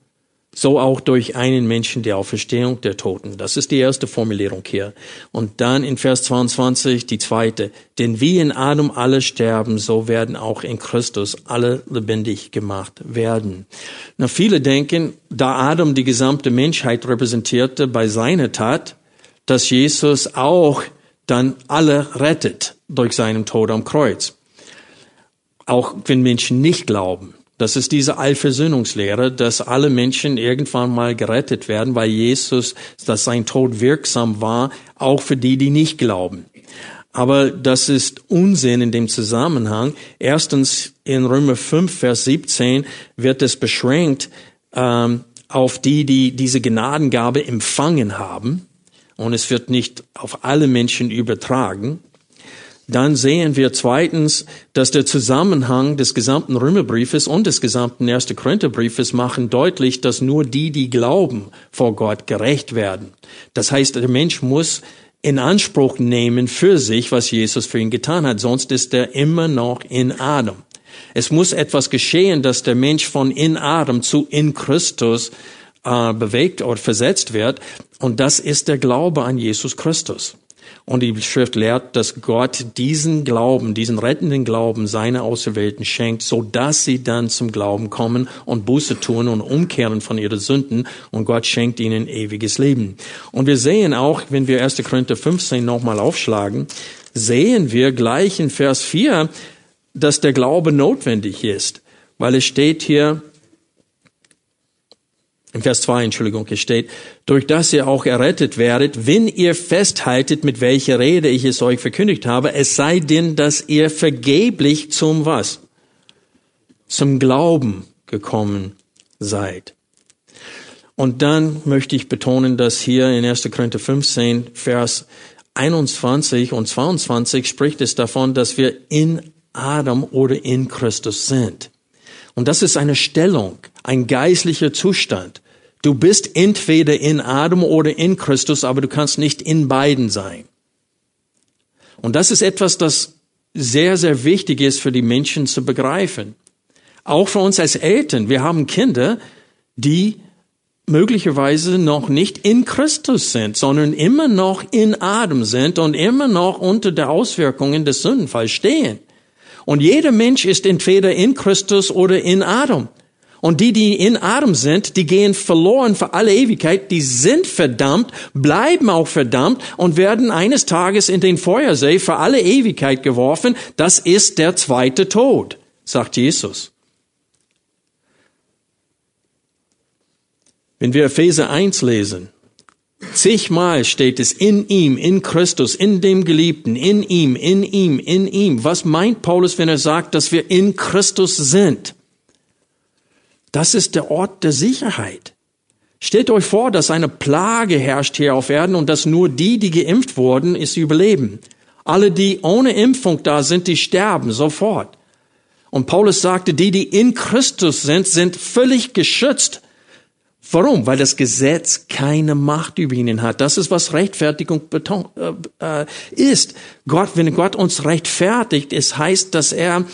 so auch durch einen Menschen der Auferstehung der Toten. Das ist die erste Formulierung hier. Und dann in Vers 22 die zweite. Denn wie in Adam alle sterben, so werden auch in Christus alle lebendig gemacht werden. Na, viele denken, da Adam die gesamte Menschheit repräsentierte bei seiner Tat, dass Jesus auch dann alle rettet durch seinen Tod am Kreuz. Auch wenn Menschen nicht glauben. Das ist diese Allversöhnungslehre, dass alle Menschen irgendwann mal gerettet werden, weil Jesus, dass sein Tod wirksam war, auch für die, die nicht glauben. Aber das ist Unsinn in dem Zusammenhang. Erstens in Römer 5, Vers 17 wird es beschränkt ähm, auf die, die diese Gnadengabe empfangen haben. Und es wird nicht auf alle Menschen übertragen dann sehen wir zweitens, dass der Zusammenhang des gesamten Römerbriefes und des gesamten 1. Korintherbriefes machen deutlich, dass nur die, die glauben, vor Gott gerecht werden. Das heißt, der Mensch muss in Anspruch nehmen für sich, was Jesus für ihn getan hat, sonst ist er immer noch in Adam. Es muss etwas geschehen, dass der Mensch von in Adam zu in Christus äh, bewegt oder versetzt wird, und das ist der Glaube an Jesus Christus. Und die Schrift lehrt, dass Gott diesen Glauben, diesen rettenden Glauben seiner Auserwählten schenkt, so dass sie dann zum Glauben kommen und Buße tun und umkehren von ihren Sünden und Gott schenkt ihnen ewiges Leben. Und wir sehen auch, wenn wir 1. Korinther 15 nochmal aufschlagen, sehen wir gleich in Vers 4, dass der Glaube notwendig ist, weil es steht hier, in Vers 2, Entschuldigung, hier steht, durch das ihr auch errettet werdet, wenn ihr festhaltet, mit welcher Rede ich es euch verkündigt habe, es sei denn, dass ihr vergeblich zum was? Zum Glauben gekommen seid. Und dann möchte ich betonen, dass hier in 1. Korinther 15, Vers 21 und 22 spricht es davon, dass wir in Adam oder in Christus sind. Und das ist eine Stellung, ein geistlicher Zustand. Du bist entweder in Adam oder in Christus, aber du kannst nicht in beiden sein. Und das ist etwas, das sehr, sehr wichtig ist für die Menschen zu begreifen. Auch für uns als Eltern. Wir haben Kinder, die möglicherweise noch nicht in Christus sind, sondern immer noch in Adam sind und immer noch unter der Auswirkungen des Sündenfalls stehen. Und jeder Mensch ist entweder in Christus oder in Adam. Und die, die in Adam sind, die gehen verloren für alle Ewigkeit, die sind verdammt, bleiben auch verdammt und werden eines Tages in den Feuersee für alle Ewigkeit geworfen. Das ist der zweite Tod, sagt Jesus. Wenn wir Epheser 1 lesen, Zigmal steht es in ihm, in Christus, in dem Geliebten, in ihm, in ihm, in ihm. Was meint Paulus, wenn er sagt, dass wir in Christus sind? Das ist der Ort der Sicherheit. Stellt euch vor, dass eine Plage herrscht hier auf Erden und dass nur die, die geimpft wurden, es überleben. Alle, die ohne Impfung da sind, die sterben sofort. Und Paulus sagte, die, die in Christus sind, sind völlig geschützt Warum? Weil das Gesetz keine Macht über ihnen hat. Das ist, was Rechtfertigung äh, äh, ist. Gott, wenn Gott uns rechtfertigt, es heißt, dass er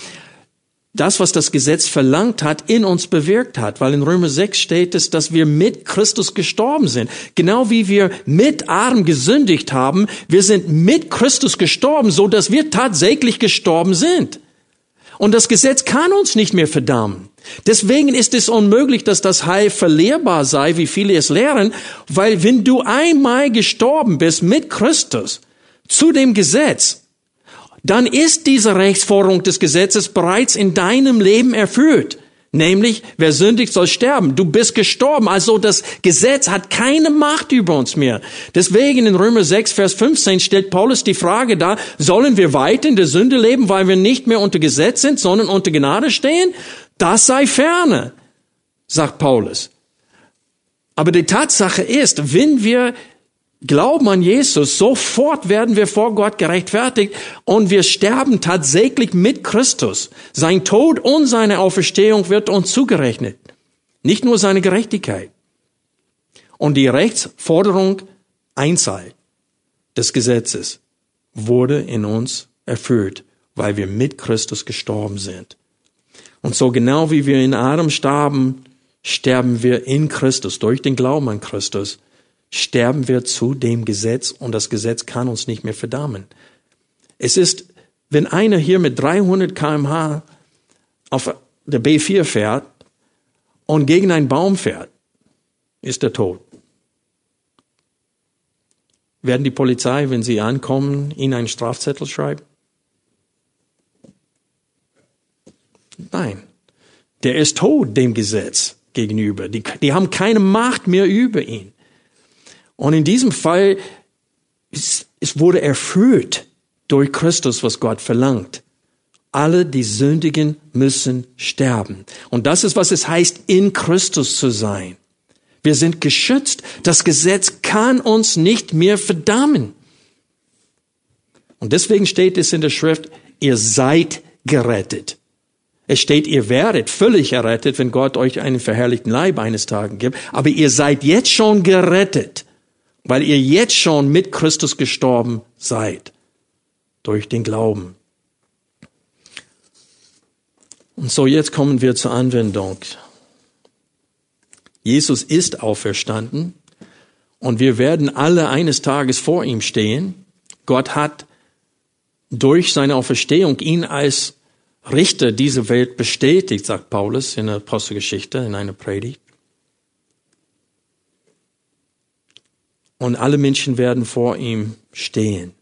das, was das Gesetz verlangt hat, in uns bewirkt hat. Weil in Römer 6 steht es, dass wir mit Christus gestorben sind. Genau wie wir mit Adam gesündigt haben, wir sind mit Christus gestorben, so dass wir tatsächlich gestorben sind. Und das Gesetz kann uns nicht mehr verdammen. Deswegen ist es unmöglich, dass das Heil verlierbar sei, wie viele es lehren, weil wenn du einmal gestorben bist mit Christus zu dem Gesetz, dann ist diese Rechtsforderung des Gesetzes bereits in deinem Leben erfüllt. Nämlich, wer sündigt, soll sterben. Du bist gestorben. Also das Gesetz hat keine Macht über uns mehr. Deswegen in Römer 6, Vers 15 stellt Paulus die Frage da, sollen wir weiter in der Sünde leben, weil wir nicht mehr unter Gesetz sind, sondern unter Gnade stehen? Das sei ferne, sagt Paulus. Aber die Tatsache ist, wenn wir glauben an Jesus, sofort werden wir vor Gott gerechtfertigt und wir sterben tatsächlich mit Christus. Sein Tod und seine Auferstehung wird uns zugerechnet. Nicht nur seine Gerechtigkeit. Und die Rechtsforderung Einzahl des Gesetzes wurde in uns erfüllt, weil wir mit Christus gestorben sind. Und so genau wie wir in Adam starben, sterben wir in Christus, durch den Glauben an Christus, sterben wir zu dem Gesetz und das Gesetz kann uns nicht mehr verdammen. Es ist, wenn einer hier mit 300 kmh auf der B4 fährt und gegen einen Baum fährt, ist er tot. Werden die Polizei, wenn sie ankommen, ihnen einen Strafzettel schreiben? Nein. Der ist tot dem Gesetz gegenüber. Die, die haben keine Macht mehr über ihn. Und in diesem Fall, es, es wurde erfüllt durch Christus, was Gott verlangt. Alle, die sündigen, müssen sterben. Und das ist, was es heißt, in Christus zu sein. Wir sind geschützt. Das Gesetz kann uns nicht mehr verdammen. Und deswegen steht es in der Schrift, ihr seid gerettet. Es steht, ihr werdet völlig errettet, wenn Gott euch einen verherrlichten Leib eines Tages gibt. Aber ihr seid jetzt schon gerettet, weil ihr jetzt schon mit Christus gestorben seid. Durch den Glauben. Und so jetzt kommen wir zur Anwendung. Jesus ist auferstanden und wir werden alle eines Tages vor ihm stehen. Gott hat durch seine Auferstehung ihn als Richter dieser Welt bestätigt, sagt Paulus in der Apostelgeschichte, in einer Predigt. Und alle Menschen werden vor ihm stehen.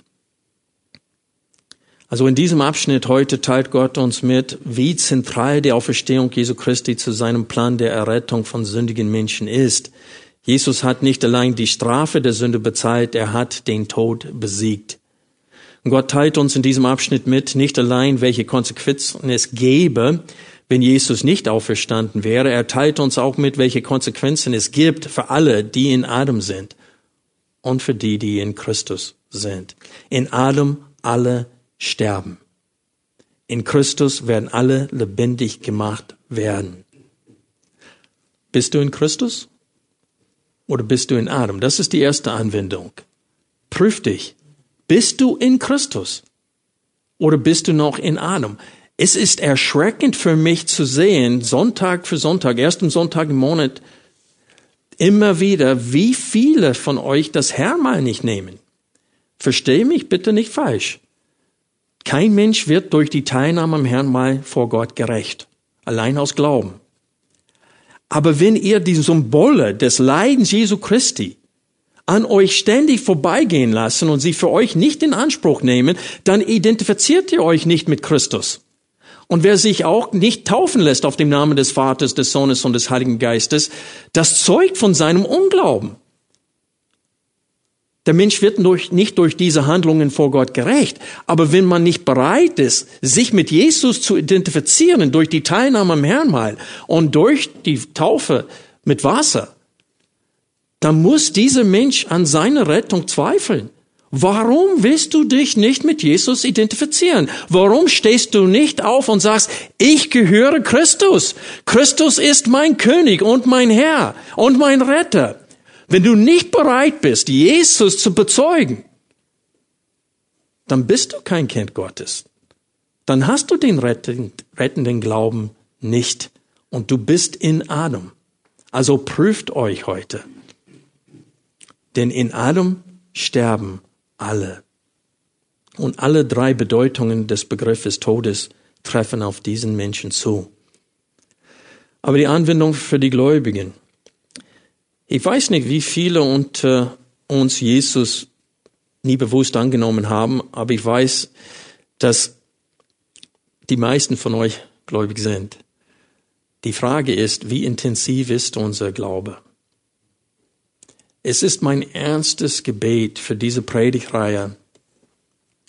Also in diesem Abschnitt heute teilt Gott uns mit, wie zentral die Auferstehung Jesu Christi zu seinem Plan der Errettung von sündigen Menschen ist. Jesus hat nicht allein die Strafe der Sünde bezahlt, er hat den Tod besiegt. Und Gott teilt uns in diesem Abschnitt mit, nicht allein, welche Konsequenzen es gäbe, wenn Jesus nicht auferstanden wäre. Er teilt uns auch mit, welche Konsequenzen es gibt für alle, die in Adam sind und für die, die in Christus sind. In Adam alle sterben. In Christus werden alle lebendig gemacht werden. Bist du in Christus oder bist du in Adam? Das ist die erste Anwendung. Prüf dich. Bist du in Christus? Oder bist du noch in Adam? Es ist erschreckend für mich zu sehen, Sonntag für Sonntag, ersten Sonntag im Monat, immer wieder, wie viele von euch das Herrmal nicht nehmen. Verstehe mich bitte nicht falsch. Kein Mensch wird durch die Teilnahme am Herrnmal vor Gott gerecht. Allein aus Glauben. Aber wenn ihr die Symbole des Leidens Jesu Christi an euch ständig vorbeigehen lassen und sie für euch nicht in Anspruch nehmen, dann identifiziert ihr euch nicht mit Christus. Und wer sich auch nicht taufen lässt auf dem Namen des Vaters, des Sohnes und des Heiligen Geistes, das zeugt von seinem Unglauben. Der Mensch wird durch, nicht durch diese Handlungen vor Gott gerecht. Aber wenn man nicht bereit ist, sich mit Jesus zu identifizieren durch die Teilnahme am Herrnmal und durch die Taufe mit Wasser, dann muss dieser Mensch an seine Rettung zweifeln. Warum willst du dich nicht mit Jesus identifizieren? Warum stehst du nicht auf und sagst, ich gehöre Christus. Christus ist mein König und mein Herr und mein Retter. Wenn du nicht bereit bist, Jesus zu bezeugen, dann bist du kein Kind Gottes. Dann hast du den rettenden Glauben nicht und du bist in Adam. Also prüft euch heute. Denn in Adam sterben alle. Und alle drei Bedeutungen des Begriffes Todes treffen auf diesen Menschen zu. Aber die Anwendung für die Gläubigen. Ich weiß nicht, wie viele unter uns Jesus nie bewusst angenommen haben, aber ich weiß, dass die meisten von euch gläubig sind. Die Frage ist, wie intensiv ist unser Glaube? Es ist mein ernstes Gebet für diese Predigreihe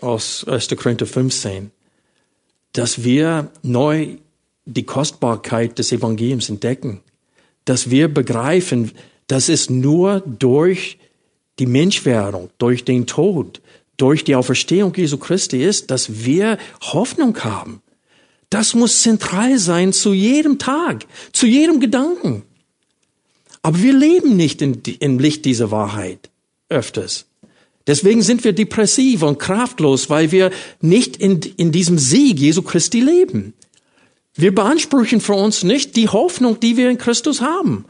aus 1. Korinther 15, dass wir neu die Kostbarkeit des Evangeliums entdecken, dass wir begreifen, dass es nur durch die Menschwerdung, durch den Tod, durch die Auferstehung Jesu Christi ist, dass wir Hoffnung haben. Das muss zentral sein zu jedem Tag, zu jedem Gedanken. Aber wir leben nicht in, im Licht dieser Wahrheit öfters. Deswegen sind wir depressiv und kraftlos, weil wir nicht in, in diesem Sieg Jesu Christi leben. Wir beanspruchen für uns nicht die Hoffnung, die wir in Christus haben.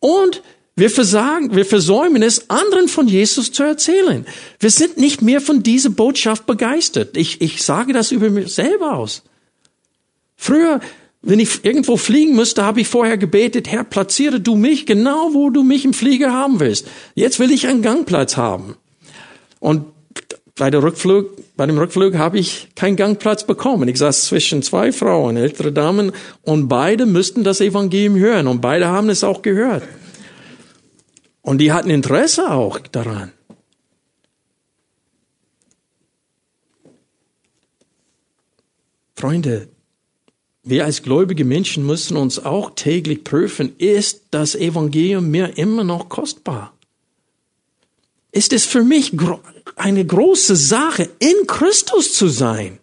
Und wir versagen, wir versäumen es, anderen von Jesus zu erzählen. Wir sind nicht mehr von dieser Botschaft begeistert. Ich, ich sage das über mich selber aus. Früher, wenn ich irgendwo fliegen musste, habe ich vorher gebetet, Herr, platziere du mich genau, wo du mich im Flieger haben willst. Jetzt will ich einen Gangplatz haben. Und bei, der Rückflug, bei dem Rückflug habe ich keinen Gangplatz bekommen. Ich saß zwischen zwei Frauen, ältere Damen, und beide müssten das Evangelium hören. Und beide haben es auch gehört. Und die hatten Interesse auch daran. Freunde, wir als gläubige Menschen müssen uns auch täglich prüfen, ist das Evangelium mir immer noch kostbar? Ist es für mich eine große Sache, in Christus zu sein?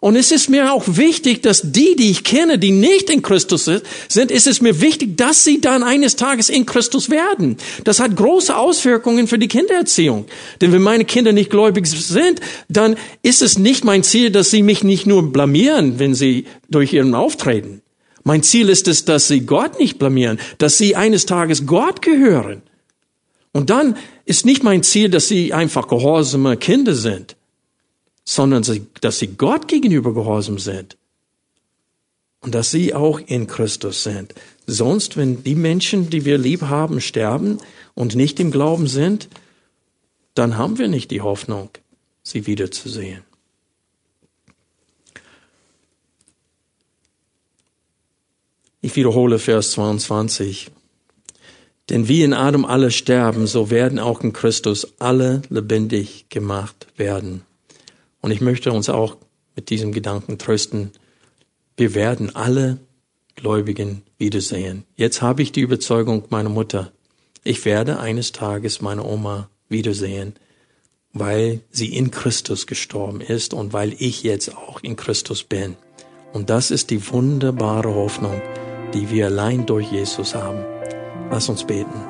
Und es ist mir auch wichtig, dass die, die ich kenne, die nicht in Christus sind, ist es mir wichtig, dass sie dann eines Tages in Christus werden. Das hat große Auswirkungen für die Kindererziehung. Denn wenn meine Kinder nicht gläubig sind, dann ist es nicht mein Ziel, dass sie mich nicht nur blamieren, wenn sie durch ihren Auftreten. Mein Ziel ist es, dass sie Gott nicht blamieren, dass sie eines Tages Gott gehören. Und dann ist nicht mein Ziel, dass sie einfach gehorsame Kinder sind sondern dass sie Gott gegenüber gehorsam sind. Und dass sie auch in Christus sind. Sonst, wenn die Menschen, die wir lieb haben, sterben und nicht im Glauben sind, dann haben wir nicht die Hoffnung, sie wiederzusehen. Ich wiederhole Vers 22. Denn wie in Adam alle sterben, so werden auch in Christus alle lebendig gemacht werden. Und ich möchte uns auch mit diesem Gedanken trösten. Wir werden alle Gläubigen wiedersehen. Jetzt habe ich die Überzeugung meiner Mutter. Ich werde eines Tages meine Oma wiedersehen, weil sie in Christus gestorben ist und weil ich jetzt auch in Christus bin. Und das ist die wunderbare Hoffnung, die wir allein durch Jesus haben. Lass uns beten.